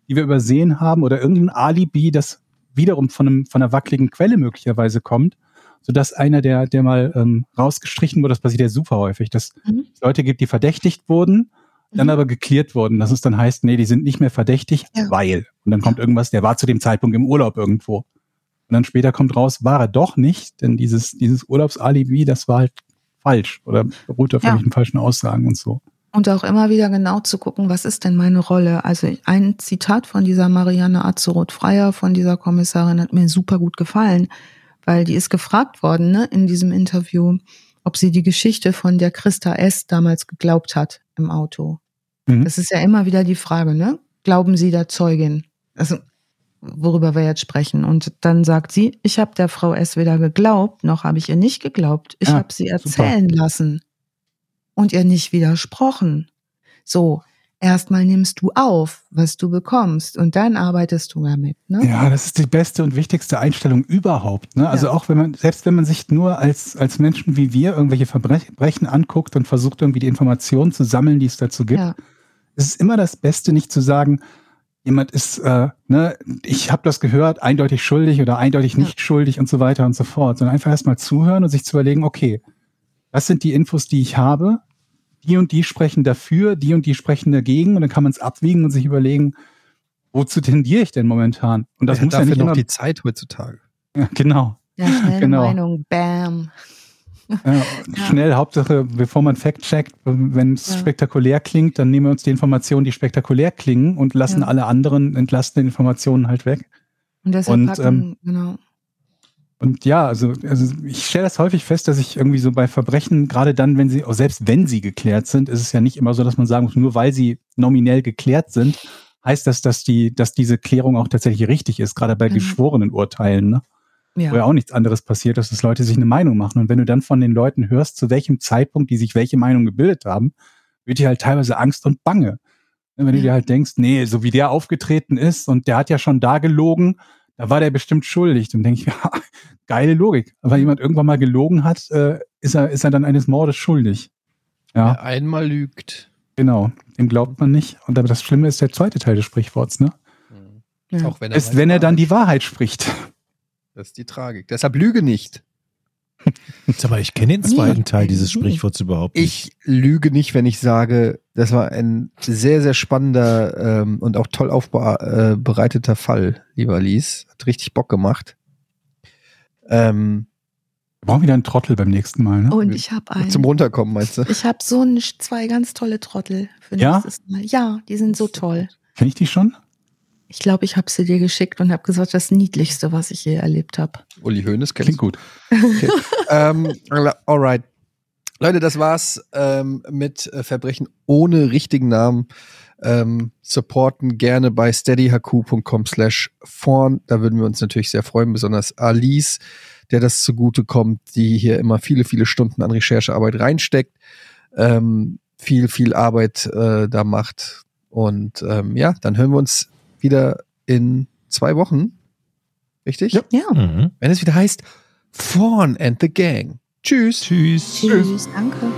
die wir übersehen haben, oder irgendein Alibi, das wiederum von, einem, von einer wackeligen Quelle möglicherweise kommt, sodass einer, der, der mal ähm, rausgestrichen wurde, das passiert ja super häufig, dass Mhm. es Leute gibt, die verdächtigt wurden, dann Mhm. aber geklärt wurden, dass es dann heißt, nee, die sind nicht mehr verdächtig, Ja. weil. Und dann kommt irgendwas, der war zu dem Zeitpunkt im Urlaub irgendwo. Und dann später kommt raus, war er doch nicht, denn dieses, dieses Urlaubsalibi, das war halt falsch oder beruht auf Ja. irgendwelchen falschen Aussagen und so. Und auch immer wieder genau zu gucken, was ist denn meine Rolle? Also ein Zitat von dieser Marianne Azeroth-Freier, von dieser Kommissarin, hat mir super gut gefallen, weil die ist gefragt worden ne, in diesem Interview, ob sie die Geschichte von der Christa S. damals geglaubt hat im Auto. Mhm. Das ist ja immer wieder die Frage, ne? Glauben Sie der Zeugin? Also, worüber wir jetzt sprechen. Und dann sagt sie, ich habe der Frau S. weder geglaubt, noch habe ich ihr nicht geglaubt. Ich Ja, habe sie erzählen lassen und ihr nicht widersprochen. So, erstmal nimmst du auf, was du bekommst und dann arbeitest du damit. Ne? Ja, das ist die beste und wichtigste Einstellung überhaupt. Ne? Also Ja. auch wenn man, selbst wenn man sich nur als, als Menschen wie wir irgendwelche Verbrechen anguckt und versucht irgendwie die Informationen zu sammeln, die es dazu gibt, Ja. es ist immer das Beste, nicht zu sagen, jemand ist, äh, ne, ich habe das gehört, eindeutig schuldig oder eindeutig Ja. nicht schuldig und so weiter und so fort, sondern einfach erstmal zuhören und sich zu überlegen, okay, was sind die Infos, die ich habe? Die und die sprechen dafür, die und die sprechen dagegen und dann kann man es abwiegen und sich überlegen, wozu tendiere ich denn momentan? Und das hat muss ja dafür nicht noch immer, die Zeit heutzutage. ja, genau. Ja, Genau. Meinung, bam. Ja, Ja. Schnell, Hauptsache, bevor man Fact checkt, wenn es Ja. spektakulär klingt, dann nehmen wir uns die Informationen, die spektakulär klingen und lassen Ja. alle anderen entlastenden Informationen halt weg. Und deshalb Und, packen, ähm, genau. Und ja, also, also ich stelle das häufig fest, dass ich irgendwie so bei Verbrechen, gerade dann, wenn sie, selbst wenn sie geklärt sind, ist es ja nicht immer so, dass man sagen muss, nur weil sie nominell geklärt sind, heißt das, dass die, dass diese Klärung auch tatsächlich richtig ist, gerade bei Mhm. geschworenen Urteilen, ne? Ja. wo ja auch nichts anderes passiert, dass Leute sich eine Meinung machen. Und wenn du dann von den Leuten hörst, zu welchem Zeitpunkt die sich welche Meinung gebildet haben, wird dir halt teilweise Angst und Bange. Wenn du dir halt denkst, nee, so wie der aufgetreten ist und der hat ja schon da gelogen, da war der bestimmt schuldig. Dann denke ich, ja, [LAUGHS] geile Logik. Aber wenn jemand irgendwann mal gelogen hat, äh, ist er, ist er dann eines Mordes schuldig. Ja, Wer einmal lügt. genau. Dem glaubt man nicht. Und aber das Schlimme ist der zweite Teil des Sprichworts, ne? Ja. Auch wenn er, Ist, wenn er dann die Wahrheit spricht. Das ist die Tragik. Deshalb lüge nicht. Sag mal, ich kenne den Nee. zweiten Teil dieses. Sprichworts überhaupt nicht. Ich lüge nicht, wenn ich sage, das war ein sehr, sehr spannender ähm, und auch toll aufbereiteter Fall, lieber Lies. Hat richtig Bock gemacht. Ähm, Wir brauchen wieder einen Trottel beim nächsten Mal, ne? Und ich habe einen. zum Runterkommen, meinst du? Ich habe so ein, zwei ganz tolle Trottel für Ja? nächstes Mal. Ja, die sind so toll. Kenn ich die schon? Ich glaube, ich habe sie dir geschickt und habe gesagt, das Niedlichste, was ich je erlebt habe. Uli Hoeneß Klingt gut. Okay. [LAUGHS] ähm, alright. Leute, das war's ähm, mit äh, Verbrechen ohne richtigen Namen. Ähm, supporten gerne bei steadyhq.com slash vorn. Da würden wir uns natürlich sehr freuen, besonders Alice, der das zugute kommt, die hier immer viele, viele Stunden an Recherchearbeit reinsteckt, ähm, viel, viel Arbeit äh, da macht. Und ähm, ja, dann hören wir uns wieder in zwei Wochen. Richtig? Ja. Ja. Mhm. Wenn es wieder heißt Vorn and the Gang. Tschüss. Tschüss. Tschüss. Danke.